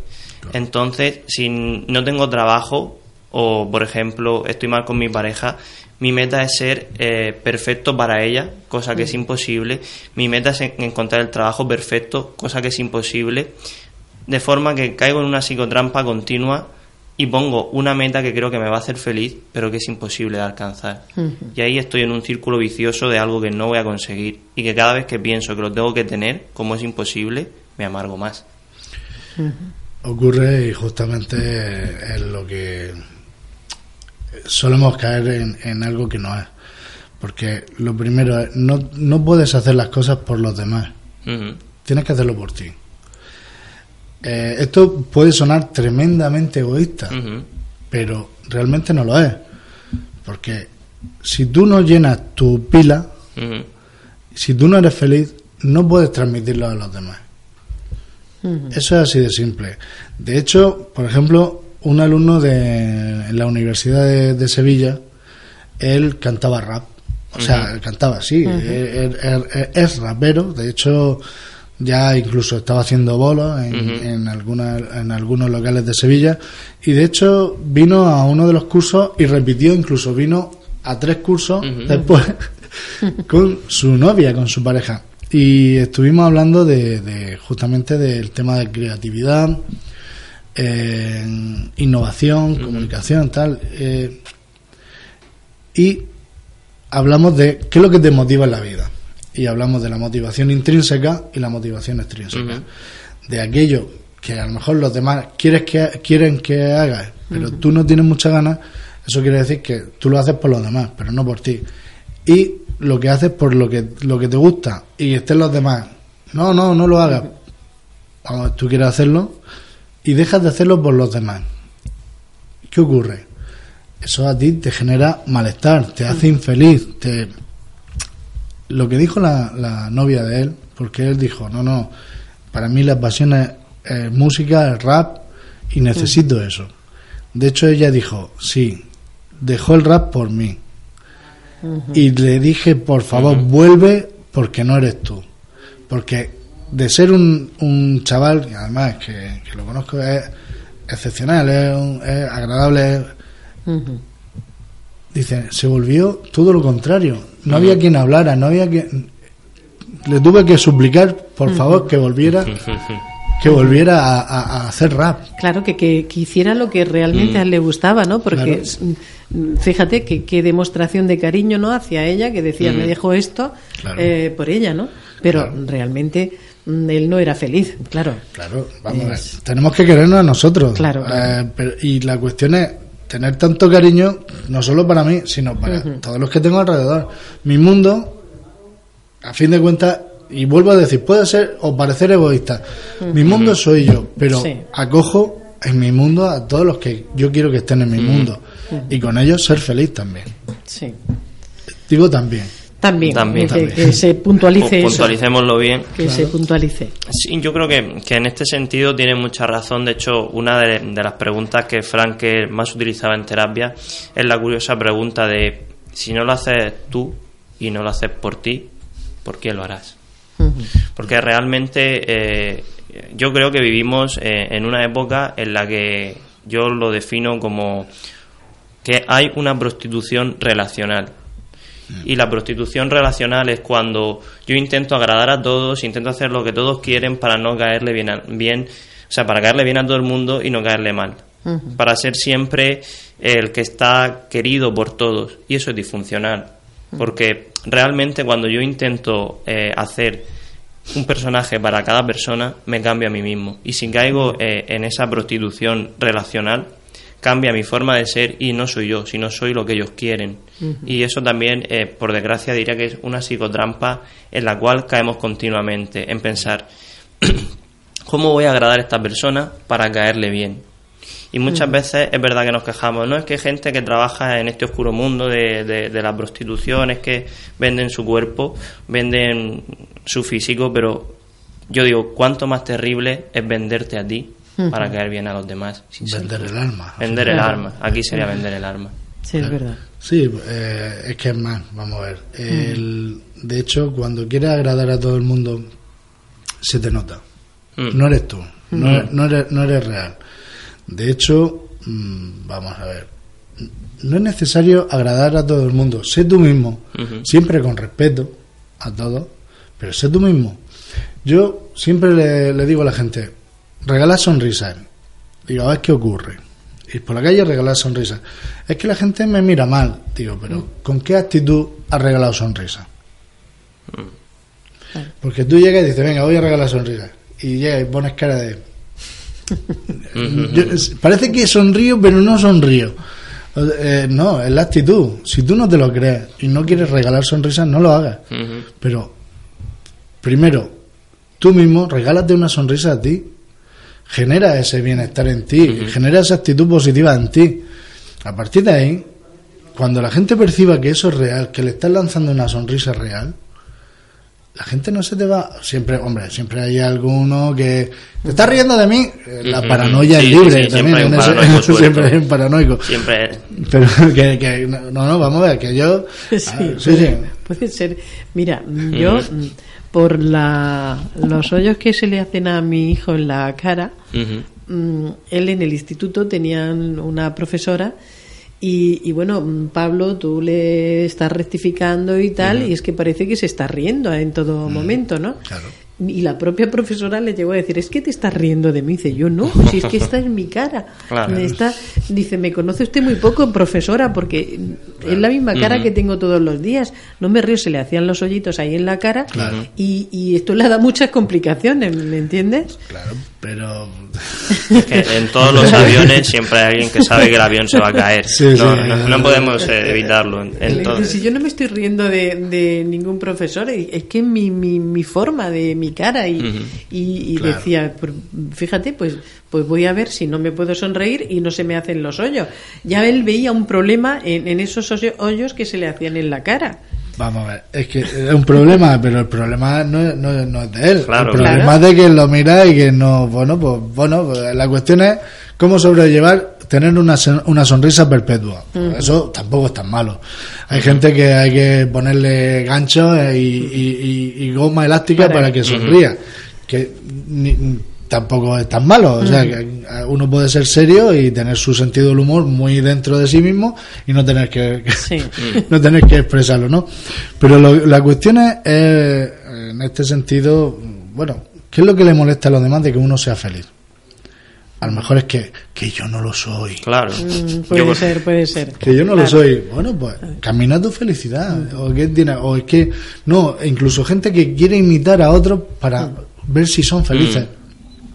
Entonces, si no tengo trabajo o, por ejemplo, estoy mal con mi pareja, mi meta es ser eh, perfecto para ella, cosa que es imposible. Mi meta es encontrar el trabajo perfecto, cosa que es imposible. De forma que caigo en una psicotrampa continua y pongo una meta que creo que me va a hacer feliz, pero que es imposible de alcanzar. Y ahí estoy en un círculo vicioso de algo que no voy a conseguir y que cada vez que pienso que lo tengo que tener, como es imposible, me amargo más. Ocurre y justamente es lo que solemos caer en, algo que no es. Porque lo primero es, no, no puedes hacer las cosas por los demás. Tienes que hacerlo por ti. Eh, esto puede sonar tremendamente egoísta, pero realmente no lo es. Porque si tú no llenas tu pila, si tú no eres feliz, no puedes transmitirlo a los demás. Eso es así de simple. De hecho, por ejemplo, un alumno de la Universidad de, Sevilla, él cantaba rap. O sea, cantaba, sí, es rapero. De hecho, ya incluso estaba haciendo bolos en, en, en algunos locales de Sevilla. Y de hecho, vino a uno de los cursos y repitió, incluso vino a tres cursos después con su novia, con su pareja. Y estuvimos hablando de, justamente del tema de creatividad, innovación, comunicación, tal. Eh, y hablamos de qué es lo que te motiva en la vida. Y hablamos de la motivación intrínseca y la motivación extrínseca. De aquello que a lo mejor los demás quieres que, quieren que hagas, pero tú no tienes mucha ganas, eso quiere decir que tú lo haces por los demás, pero no por ti. Y lo que haces por lo que, lo que te gusta y estén los demás. No, no, no lo hagas. Cuando tú quieres hacerlo, y dejas de hacerlo por los demás. ¿Qué ocurre? Eso a ti te genera malestar, te hace infeliz. Te... Lo que dijo la, novia de él, porque él dijo, no, no, para mí la pasión es, música, es rap y necesito eso. De hecho ella dijo, sí, dejó el rap por mí. Y le dije, por favor, vuelve porque no eres tú. Porque de ser un, un chaval, y además que, lo conozco, es excepcional, es, agradable. Dice, se volvió todo lo contrario. No había quien hablara, no había quien. Le tuve que suplicar, por favor, que volviera. que volviera a, hacer rap. Claro, que, que, hiciera lo que realmente a él le gustaba, ¿no? Porque fíjate que qué demostración de cariño, ¿no? Hacia ella, que decía, me dejo esto eh, por ella, ¿no? Pero realmente Mm, él no era feliz, claro. Claro, vamos Tenemos que querernos a nosotros. Claro. Eh, y la cuestión es tener tanto cariño, no solo para mí, sino para todos los que tengo alrededor. Mi mundo, a fin de cuentas, y vuelvo a decir, puede ser o parecer egoísta. Mi mundo soy yo, pero acojo en mi mundo a todos los que yo quiero que estén en mi mundo. Y con ellos ser feliz también. Sí. Digo también. También, Que, se puntualice Puntualicémoslo bien. Que se puntualice. Sí, yo creo que, que, en este sentido tiene mucha razón. De hecho, una de, las preguntas que Frank más utilizaba en terapia es la curiosa pregunta de si no lo haces tú y no lo haces por ti, ¿por qué lo harás? Porque realmente eh, yo creo que vivimos eh, en una época en la que yo lo defino como que hay una prostitución relacional y la prostitución relacional es cuando yo intento agradar a todos, intento hacer lo que todos quieren para no caerle bien, bien o sea, para caerle bien a todo el mundo y no caerle mal. Para ser siempre el que está querido por todos. Y eso es disfuncional. Porque realmente cuando yo intento eh, hacer un personaje para cada persona, me cambio a mí mismo. Y si caigo eh, en esa prostitución relacional, cambia mi forma de ser y no soy yo, sino soy lo que ellos quieren. Y eso también, eh, por desgracia, diría que es una psicotrampa en la cual caemos continuamente, en pensar, ¿cómo voy a agradar a esta persona para caerle bien? Y muchas veces es verdad que nos quejamos, no es que gente que trabaja en este oscuro mundo de, de, la prostitución, es que venden su cuerpo, venden su físico, pero yo digo, ¿cuánto más terrible es venderte a ti para caer bien a los demás? Vender el alma. Vender el alma. Aquí sería vender el alma. Sí, es verdad. Sí, eh, es que es más, vamos a ver. El, De hecho, cuando quieres agradar a todo el mundo, se te nota. Mm. No eres tú, no, Mm. eres, no, eres, no eres real. De hecho, mm, vamos a ver, no es necesario agradar a todo el mundo. Sé tú mismo, siempre con respeto a todos, pero sé tú mismo. Yo siempre le, le digo a la gente, regala sonrisas. Digo, a ver qué ocurre. Ir por la calle a regalar sonrisas. Es que la gente me mira mal. Digo, pero ¿con qué actitud has regalado sonrisas? Porque tú llegas y dices, venga, voy a regalar sonrisas. Y llegas y pones cara de... Yo- parece que sonrío, pero no sonrío. Eh, no, es la actitud. Si tú no te lo crees y no quieres regalar sonrisas, no lo hagas. Pero, primero, tú mismo regálate una sonrisa a ti. Genera ese bienestar en ti, genera esa actitud positiva en ti. A partir de ahí, cuando la gente perciba que eso es real, que le estás lanzando una sonrisa real, la gente no se te va. Siempre, hombre, siempre hay alguno que te está riendo de mí. La paranoia Sí, es libre sí, sí, también. siempre hay un en ese- siempre hay un paranoico. Siempre. Pero que, que no, no, vamos a ver, que yo. Sí, ah, sí, sí. puede, puede ser. Mira, yo por la, los hoyos que se le hacen a mi hijo en la cara, Mm, él en el instituto tenían una profesora y, y bueno, mm, Pablo, tú le estás rectificando y tal, y es que parece que se está riendo en todo momento, ¿no? Y la propia profesora le llegó a decir, es que te estás riendo de mí. Dice, yo no, si es que esta es mi cara. Claro. Me está, dice, me conoce usted muy poco, profesora, porque es la misma cara que tengo todos los días. No me río, se le hacían los hoyitos ahí en la cara Claro. y, y esto le da muchas complicaciones, ¿me entiendes? Claro, pero. Es que en todos los aviones siempre hay alguien que sabe que el avión se va a caer. Sí, no, sí. no, no podemos eh, evitarlo. En- Si yo no me estoy riendo de, de ningún profesor, es que mi, mi, mi forma de mi cara y, y, y Claro. decía, pues, fíjate, pues, pues voy a ver si no me puedo sonreír y no se me hacen los hoyos. Ya él veía un problema en, en esos hoyo- hoyos que se le hacían en la cara. Vamos a ver, es que es un problema, pero el problema no, es- no, no es de él. Claro, el problema claro. es de que lo mira y que no. Bueno, pues bueno, pues la cuestión es cómo sobrellevar tener una, son- una sonrisa perpetua. Ujú. Eso tampoco es tan malo. Hay gente que hay que ponerle ganchos eh, y, y- y- y goma elástica Para- para, que sonría. Que ni- tampoco es tan malo. O sea, Ujú. que uno puede ser serio y tener su sentido del humor muy dentro de sí mismo y no tener que, Sí. no tener que expresarlo, ¿no? Pero lo- la cuestión es, eh, en este sentido, bueno, ¿qué es lo que le molesta a los demás de que uno sea feliz? A lo mejor es que, que yo no lo soy. Claro. Mm, puede Yo- ser, puede ser. Que yo no Claro. lo soy. Bueno, pues camina tu felicidad. O, que tiene, o es que, no, incluso gente que quiere imitar a otros para ver si son felices.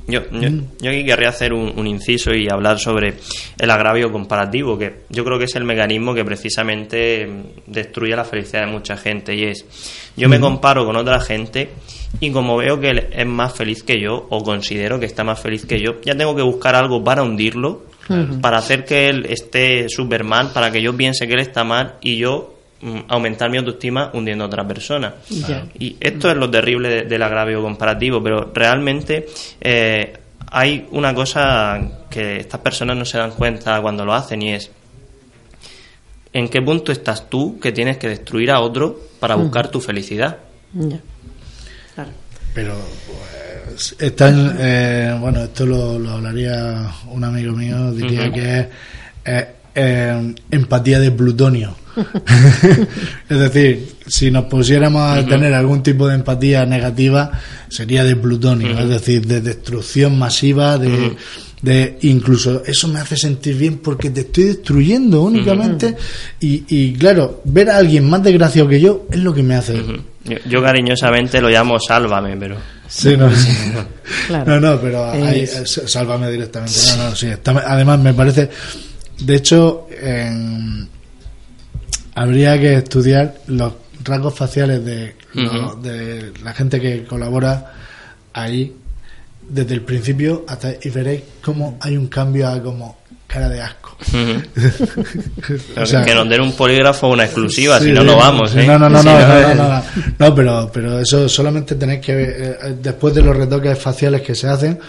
Yo, yo, yo aquí querría hacer un, un inciso y hablar sobre el agravio comparativo, que yo creo que es el mecanismo que precisamente mm, destruye la felicidad de mucha gente. Y es, yo me Ujú. comparo con otra gente y como veo que él es más feliz que yo, o considero que está más feliz que yo, ya tengo que buscar algo para hundirlo, para hacer que él esté Superman, para que yo piense que él está mal y yo mm, aumentar mi autoestima hundiendo a otra persona. Y esto es lo terrible de- del agravio comparativo, pero realmente eh, hay una cosa que estas personas no se dan cuenta cuando lo hacen y es ¿en qué punto estás tú que tienes que destruir a otro para Ujú. buscar tu felicidad? Claro. Pero pues, están, eh, bueno, esto lo, lo hablaría un amigo mío, diría que es eh, eh, empatía de plutonio. es decir, si nos pusiéramos a tener algún tipo de empatía negativa, sería de plutonio, es decir, de destrucción masiva, de, de incluso eso me hace sentir bien porque te estoy destruyendo únicamente y, y claro, ver a alguien más desgraciado que yo es lo que me hace. Yo, yo cariñosamente lo llamo sálvame, pero... Sí, no, Claro. no, no, pero ahí, Es- eh, sálvame directamente. No, no, sí. está- además, me parece. De hecho, en- habría que estudiar los rasgos faciales de, de la gente que colabora ahí desde el principio hasta y veréis cómo hay un cambio a como cara de asco. O sea, que nos den un polígrafo una exclusiva, si no, no vamos. ¿eh? No, no, no, Si no, no, no, eh. no, no, no, pero, pero eso solamente tenéis que ver, eh, después de los retoques faciales que se hacen,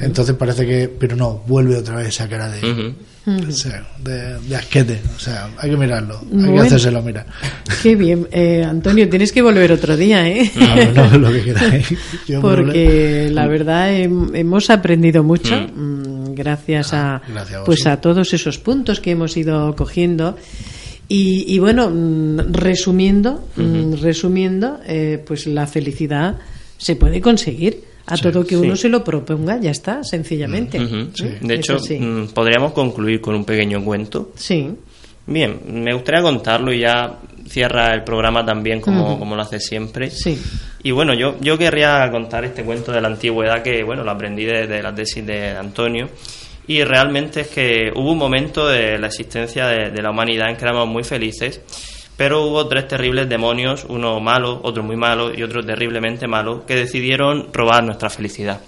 entonces parece que, pero no, vuelve otra vez esa cara de, Ujú. o sea, de, de asquete, o sea, hay que mirarlo, hay Bueno. que hacérselo mirar. Qué bien. Eh, Antonio, tienes que volver otro día, ¿eh? No, no, lo que queráis. Yo Porque la verdad hem- hemos aprendido mucho mm, gracias a gracias a pues a todos esos puntos que hemos ido cogiendo y, y bueno mm, resumiendo mm, resumiendo eh, pues la felicidad se puede conseguir a Sí, todo que sí. uno se lo proponga ya está sencillamente. De hecho, mm, podríamos concluir con un pequeño cuento. sí Bien, me gustaría contarlo y ya cierra el programa también como, como lo hace siempre. Sí. Y bueno, yo, yo querría contar este cuento de la antigüedad que, bueno, lo aprendí de, la tesis de Antonio. Y realmente es que hubo un momento de la existencia de, de la humanidad en que éramos muy felices, pero hubo tres terribles demonios, uno malo, otro muy malo y otro terriblemente malo, que decidieron robar nuestra felicidad.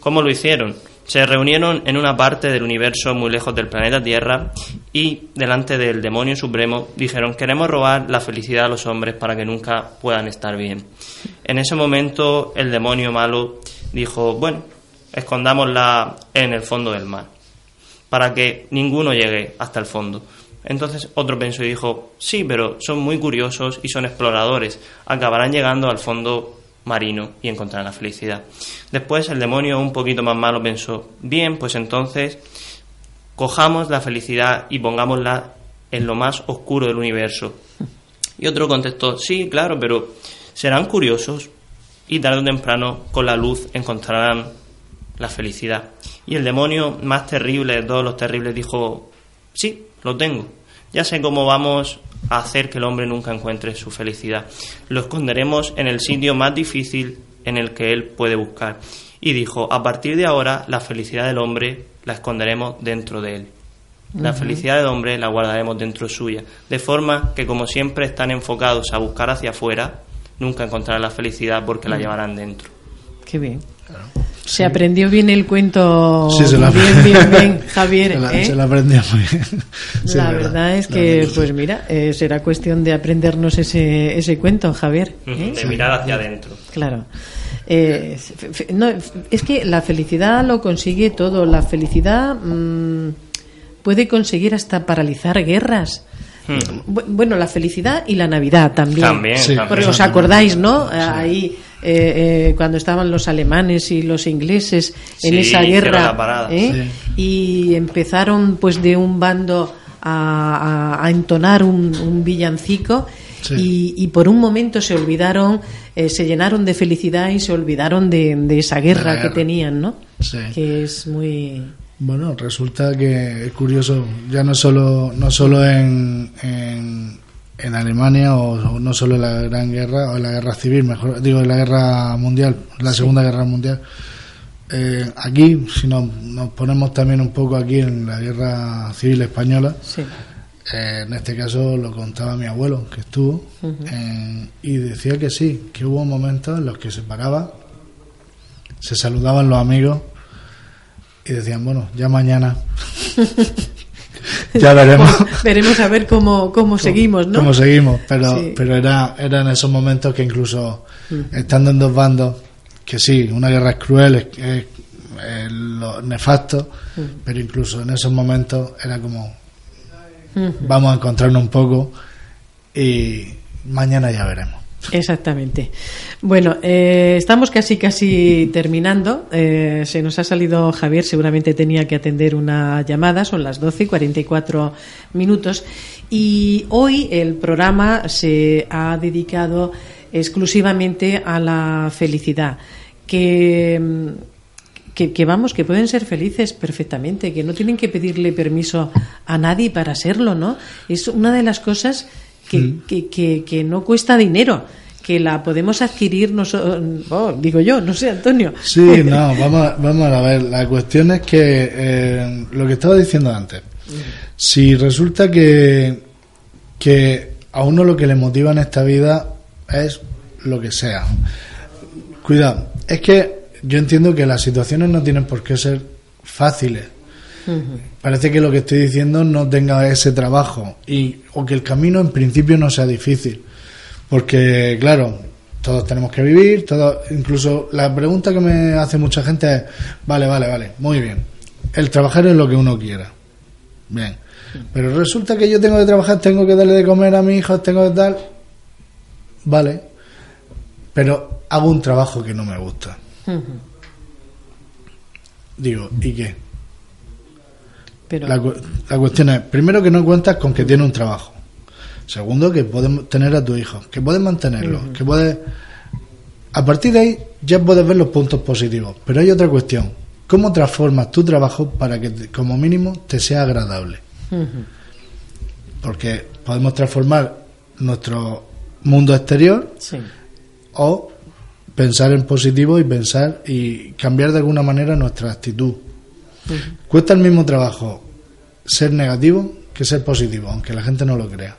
¿Cómo lo hicieron? Se reunieron en una parte del universo muy lejos del planeta Tierra y delante del demonio supremo dijeron queremos robar la felicidad a los hombres para que nunca puedan estar bien. En ese momento el demonio malo dijo, bueno, escondámosla en el fondo del mar para que ninguno llegue hasta el fondo. Entonces otro pensó y dijo, sí, pero son muy curiosos y son exploradores, acabarán llegando al fondo marino y encontrarán la felicidad. Después el demonio un poquito más malo pensó, bien, pues entonces cojamos la felicidad y pongámosla en lo más oscuro del universo. Y otro contestó, sí, claro, pero serán curiosos y tarde o temprano con la luz encontrarán la felicidad. Y el demonio más terrible de todos los terribles dijo, sí, lo tengo. Ya sé cómo vamos a hacer que el hombre nunca encuentre su felicidad. Lo esconderemos en el sitio más difícil en el que él puede buscar. Y dijo, a partir de ahora la felicidad del hombre la esconderemos dentro de él. La felicidad del hombre la guardaremos dentro suya. De forma que como siempre están enfocados a buscar hacia afuera, nunca encontrarán la felicidad porque la llevarán dentro. qué bien se aprendió bien el cuento Sí, se lo bien bien bien Javier se la, ¿eh? se la aprendió muy bien. Sí, la verdad es La que, verdad. pues mira, eh, será cuestión de aprendernos ese, ese cuento, Javier. ¿eh? De mirar hacia adentro. Claro. Eh, no, es que la felicidad lo consigue todo. La felicidad mm, puede conseguir hasta paralizar guerras. Bu- Bueno, la felicidad y la Navidad también. También, Sí. también. Porque os acordáis, ¿no? Ahí, eh, eh, cuando estaban los alemanes y los ingleses en Sí, esa guerra. parada. ¿eh? Y empezaron, pues, de un bando a, a- a entonar un, un villancico. Sí. Y, y por un momento se olvidaron, eh, se llenaron de felicidad y se olvidaron de, de esa guerra, la que guerra. tenían, ¿no? Sí. Que es muy. Bueno, resulta que es curioso, ya no solo, no solo en, en, en Alemania o, o no solo en la Gran Guerra o en la Guerra Civil, mejor digo en la Guerra Mundial, la Sí. Segunda Guerra Mundial. Eh, aquí, si nos, nos ponemos también un poco aquí en la Guerra Civil Española, Sí. eh, en este caso lo contaba mi abuelo que estuvo eh, y decía que sí, que hubo momentos en los que se paraba, se saludaban los amigos y decían, bueno, ya mañana ya veremos Veremos a ver cómo, cómo seguimos, ¿no? cómo seguimos, pero, Sí. pero era, eran esos momentos que incluso Ujú. estando en dos bandos, que sí, una guerra es cruel, es, es- es lo nefasto, Ujú. pero incluso en esos momentos era como, vamos a encontrarnos un poco y mañana ya veremos. Exactamente. Bueno, eh, estamos casi casi terminando. Eh, se nos ha salido Javier, seguramente tenía que atender una llamada, son las 12 y 44 minutos. Y hoy el programa se ha dedicado exclusivamente a la felicidad, que, que, que vamos, que pueden ser felices perfectamente, que no tienen que pedirle permiso a nadie para serlo, ¿no? Es una de las cosas que, Mm. que, que, que no cuesta dinero, que la podemos adquirir, nosotros, digo yo, no sé, Antonio. Sí, no, vamos, a- vamos a ver. La cuestión es que eh, lo que estaba diciendo antes, si resulta que, que a uno lo que le motiva en esta vida es lo que sea. Cuidado, es que yo entiendo que las situaciones no tienen por qué ser fáciles, Parece que lo que estoy diciendo no tenga ese trabajo y o que el camino en principio no sea difícil. Porque, claro, todos tenemos que vivir, todos, incluso la pregunta que me hace mucha gente es, vale, vale, vale, muy bien, el trabajar es lo que uno quiera. Bien. Pero resulta que yo tengo que trabajar, tengo que darle de comer a mi hijo, tengo que dar... Vale. Pero hago un trabajo que no me gusta. Digo, ¿y qué? Pero... La, la cuestión es, primero que no cuentas con que tiene un trabajo. Segundo, que puedes tener a tu hijo, que puedes mantenerlo, que puedes... A partir de ahí ya puedes ver los puntos positivos. Pero hay otra cuestión. ¿Cómo transformas tu trabajo para que, como mínimo, te sea agradable? Porque podemos transformar nuestro mundo exterior Sí. o pensar en positivo y pensar y cambiar de alguna manera nuestra actitud. Cuesta el mismo trabajo ser negativo que ser positivo, aunque la gente no lo crea.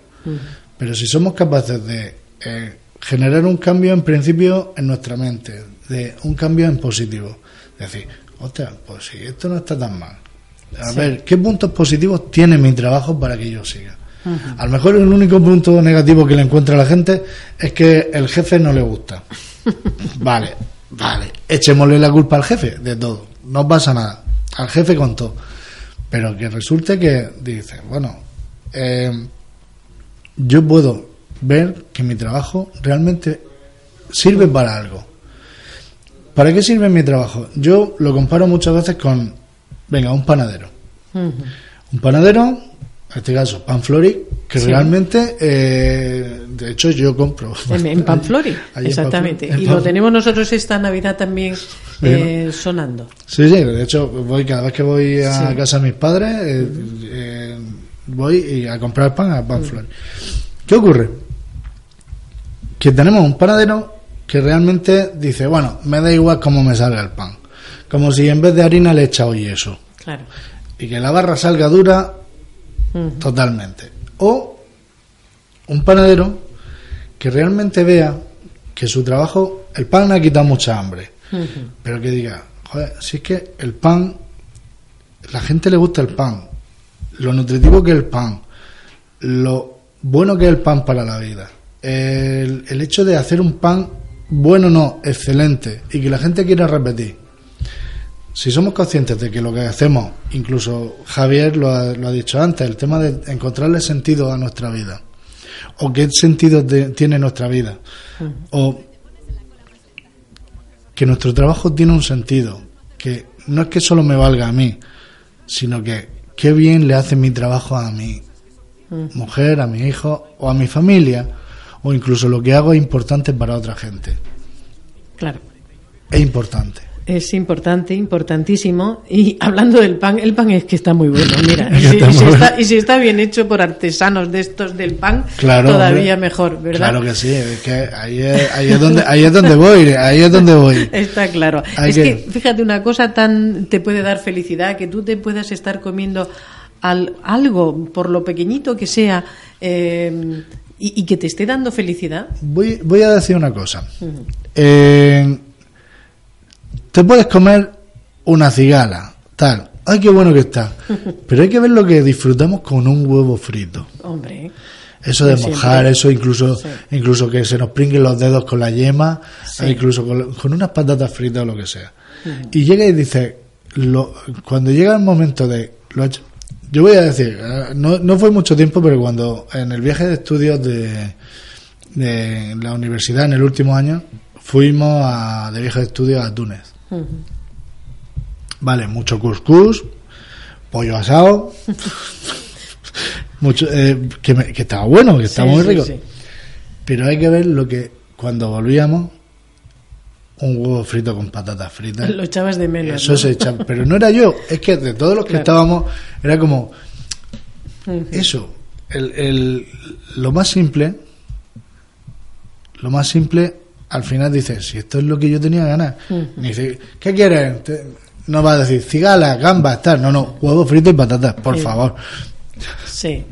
Pero si somos capaces de eh, generar un cambio en principio en nuestra mente, de un cambio en positivo, decir, ostras, pues si esto no está tan mal. A Sí. ver, ¿qué puntos positivos tiene mi trabajo para que yo siga? Ujú. A lo mejor el único punto negativo que le encuentra a la gente es que el jefe no le gusta. Vale, vale. Echémosle la culpa al jefe de todo. No pasa nada. Al jefe con todo. Pero que resulte que dice, bueno, eh, yo puedo ver que mi trabajo realmente sirve para algo. ¿Para qué sirve mi trabajo? Yo lo comparo muchas veces con, venga, un panadero. Un panadero, en este caso, Panflori, que Sí. realmente, eh, de hecho, yo compro. En, Panflori, en exactamente. En y lo tenemos nosotros esta Navidad también eh, sonando. Sí, sí, de hecho, voy cada vez que voy a Sí. casa de mis padres, eh, eh, voy a comprar pan a Panflori. ¿Qué ocurre? Que tenemos un panadero que realmente dice, bueno, me da igual cómo me salga el pan. Como si en vez de harina le he echado yeso. Claro. Y que la barra salga dura totalmente. O un panadero que realmente vea que su trabajo, el pan le ha quitado mucha hambre, pero que diga, joder, si es que el pan, la gente le gusta el pan, lo nutritivo que es el pan, lo bueno que es el pan para la vida, el, el hecho de hacer un pan bueno no, excelente, y que la gente quiera repetir. Si somos conscientes de que lo que hacemos, incluso Javier lo ha, lo ha dicho antes, el tema de encontrarle sentido a nuestra vida, o qué sentido de- tiene nuestra vida, o que nuestro trabajo tiene un sentido, que no es que solo me valga a mí, sino que qué bien le hace mi trabajo a mi mujer, a mi hijo o a mi familia, o incluso lo que hago es importante para otra gente. Claro. Es importante. Es importante, importantísimo. Y hablando del pan, el pan es que está muy bueno, mira. Y si, está y si muy está, bueno. y si está bien hecho por artesanos de estos del pan, Claro, todavía hombre. mejor, ¿verdad? Claro que sí, es que ahí es, ahí es donde ahí es donde voy, ahí es donde voy. Está claro. Es que- que... fíjate, una cosa tan te puede dar felicidad que tú te puedas estar comiendo al- algo, por lo pequeñito que sea, eh, y, y que te esté dando felicidad. Voy, voy a decir una cosa. Eh, te puedes comer una cigala, tal. Ay, qué bueno que está. Pero hay que ver lo que disfrutamos con un huevo frito. Hombre. Eso de mojar, eso incluso, Sí. incluso que se nos pringuen los dedos con la yema, Sí. incluso con, con unas patatas fritas o lo que sea. Y llega y dice, lo, cuando llega el momento de, lo he hecho- yo voy a decir, eh, no, no fue mucho tiempo, pero cuando en el viaje de estudios de, de la universidad en el último año, fuimos a, de viaje de estudios a Túnez. Vale, mucho couscous, pollo asado, mucho, eh, que, me- que estaba bueno, que estaba Sí, muy rico. sí. Pero hay que ver lo que cuando volvíamos, un huevo frito con patatas fritas. Lo echabas de menos. Eso ¿no? se echaba. Pero no era yo, es que de todos los que Claro. estábamos, era como eso. El, el- lo más simple, lo más simple, al final dices, si esto es lo que yo tenía ganas. Dice, ¿qué quieres? Te- no va a decir cigala, gambas, tal. No, no, huevo frito y patatas, por Sí. favor. Sí.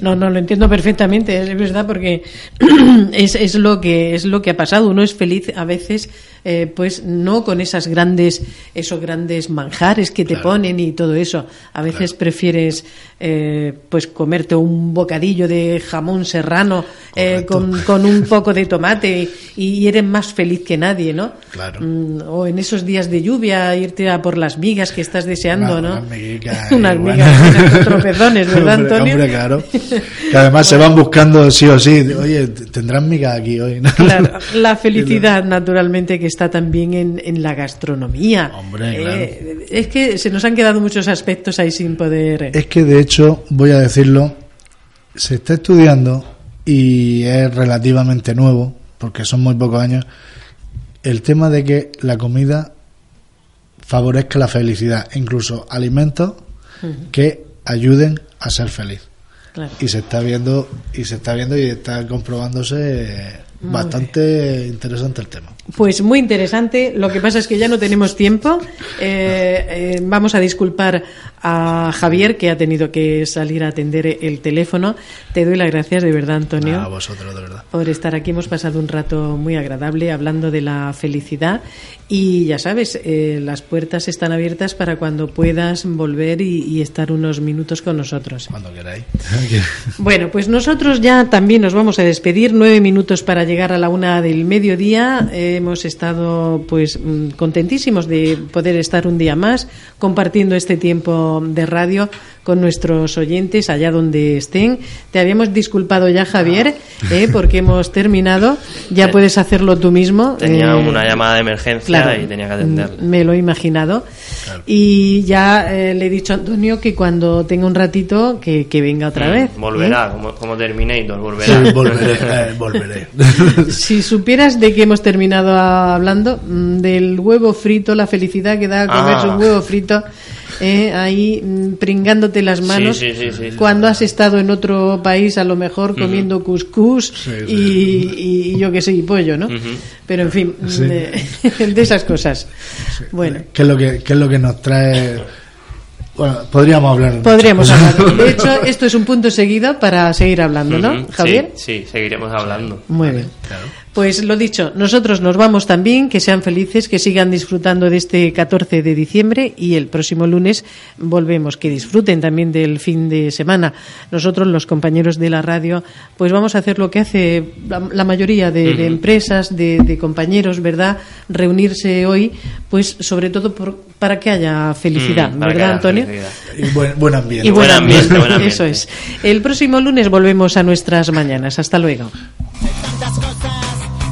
No, no, lo entiendo perfectamente, es verdad, porque es, es lo que es lo que ha pasado. Uno es feliz a veces eh, pues no con esas grandes, esos grandes manjares que te ponen y todo eso. A veces prefieres eh, pues comerte un bocadillo de jamón serrano eh, con, con, un poco de tomate y, eres más feliz que nadie, ¿no? Claro. Mm, o en esos días de lluvia irte a por las migas que estás deseando, ¿no? Unas migas, unas migas con tropezones, ¿verdad, Antonio? Hombre, claro. Que además se van buscando sí o sí. Oye, tendrán migas aquí hoy. ¿no? Claro, la felicidad, naturalmente, que está también en, en la gastronomía. Hombre, Eh, claro. Es que se nos han quedado muchos aspectos ahí sin poder. Es que de hecho, voy a decirlo, se está estudiando y es relativamente nuevo, porque son muy pocos años, el tema de que la comida favorezca la felicidad, incluso alimentos que ayuden a ser feliz. Claro. Y se está viendo y se está viendo y está comprobándose Muy bastante interesante el tema. Pues muy interesante. Lo que pasa es que ya no tenemos tiempo. Eh, eh, vamos a disculpar a Javier, que ha tenido que salir a atender el teléfono. Te doy las gracias de verdad, Antonio. A vosotros, de verdad. por estar aquí. Hemos pasado un rato muy agradable hablando de la felicidad y ya sabes, eh, las puertas están abiertas para cuando puedas volver y, y estar unos minutos con nosotros. Cuando queráis. Bueno, pues nosotros ya también nos vamos a despedir. Nueve minutos para llegar a la una del mediodía. Eh, hemos estado pues mm, contentísimos de poder estar un día más compartiendo este tiempo de radio con nuestros oyentes allá donde estén. Te habíamos disculpado ya, Javier, eh, porque hemos terminado. Ya puedes hacerlo tú mismo. Tenía Eh, una llamada de emergencia claro, y tenía que atenderla. me lo he imaginado. Y ya eh, le he dicho a Antonio que cuando tenga un ratito que, que venga otra vez. Mm, Volverá, ¿eh? como, como Terminator, volverá. Sí, volveré, eh, volveré. Si supieras de qué hemos terminado hablando, mm, del huevo frito, la felicidad que da comerse Ah. un huevo frito, eh, ahí mm, pringándote las manos, Sí, sí, sí, sí. cuando has estado en otro país a lo mejor comiendo cuscús y, y yo qué sé, y pollo, ¿no? Pero en fin, Sí. de, de esas cosas. Bueno, ¿Qué es lo que, qué es lo que nos trae? Bueno, podríamos hablar. de podríamos hablar. De hecho, esto es un punto seguido para seguir hablando, ¿no, Javier? Sí, sí, seguiremos hablando. Muy bien. Pues lo dicho, nosotros nos vamos también, que sean felices, que sigan disfrutando de este 14 de diciembre y el próximo lunes volvemos, que disfruten también del fin de semana. Nosotros, los compañeros de la radio, pues vamos a hacer lo que hace la, la mayoría de, empresas, de, de compañeros, ¿verdad? Reunirse hoy, pues sobre todo por- para que haya felicidad, Mm, ¿verdad, haya Antonio? felicidad. Y buen, buen ambiente. Y buen Buen ambiente, ambiente, buen ambiente. Eso es. El próximo lunes volvemos a nuestras mañanas. Hasta luego.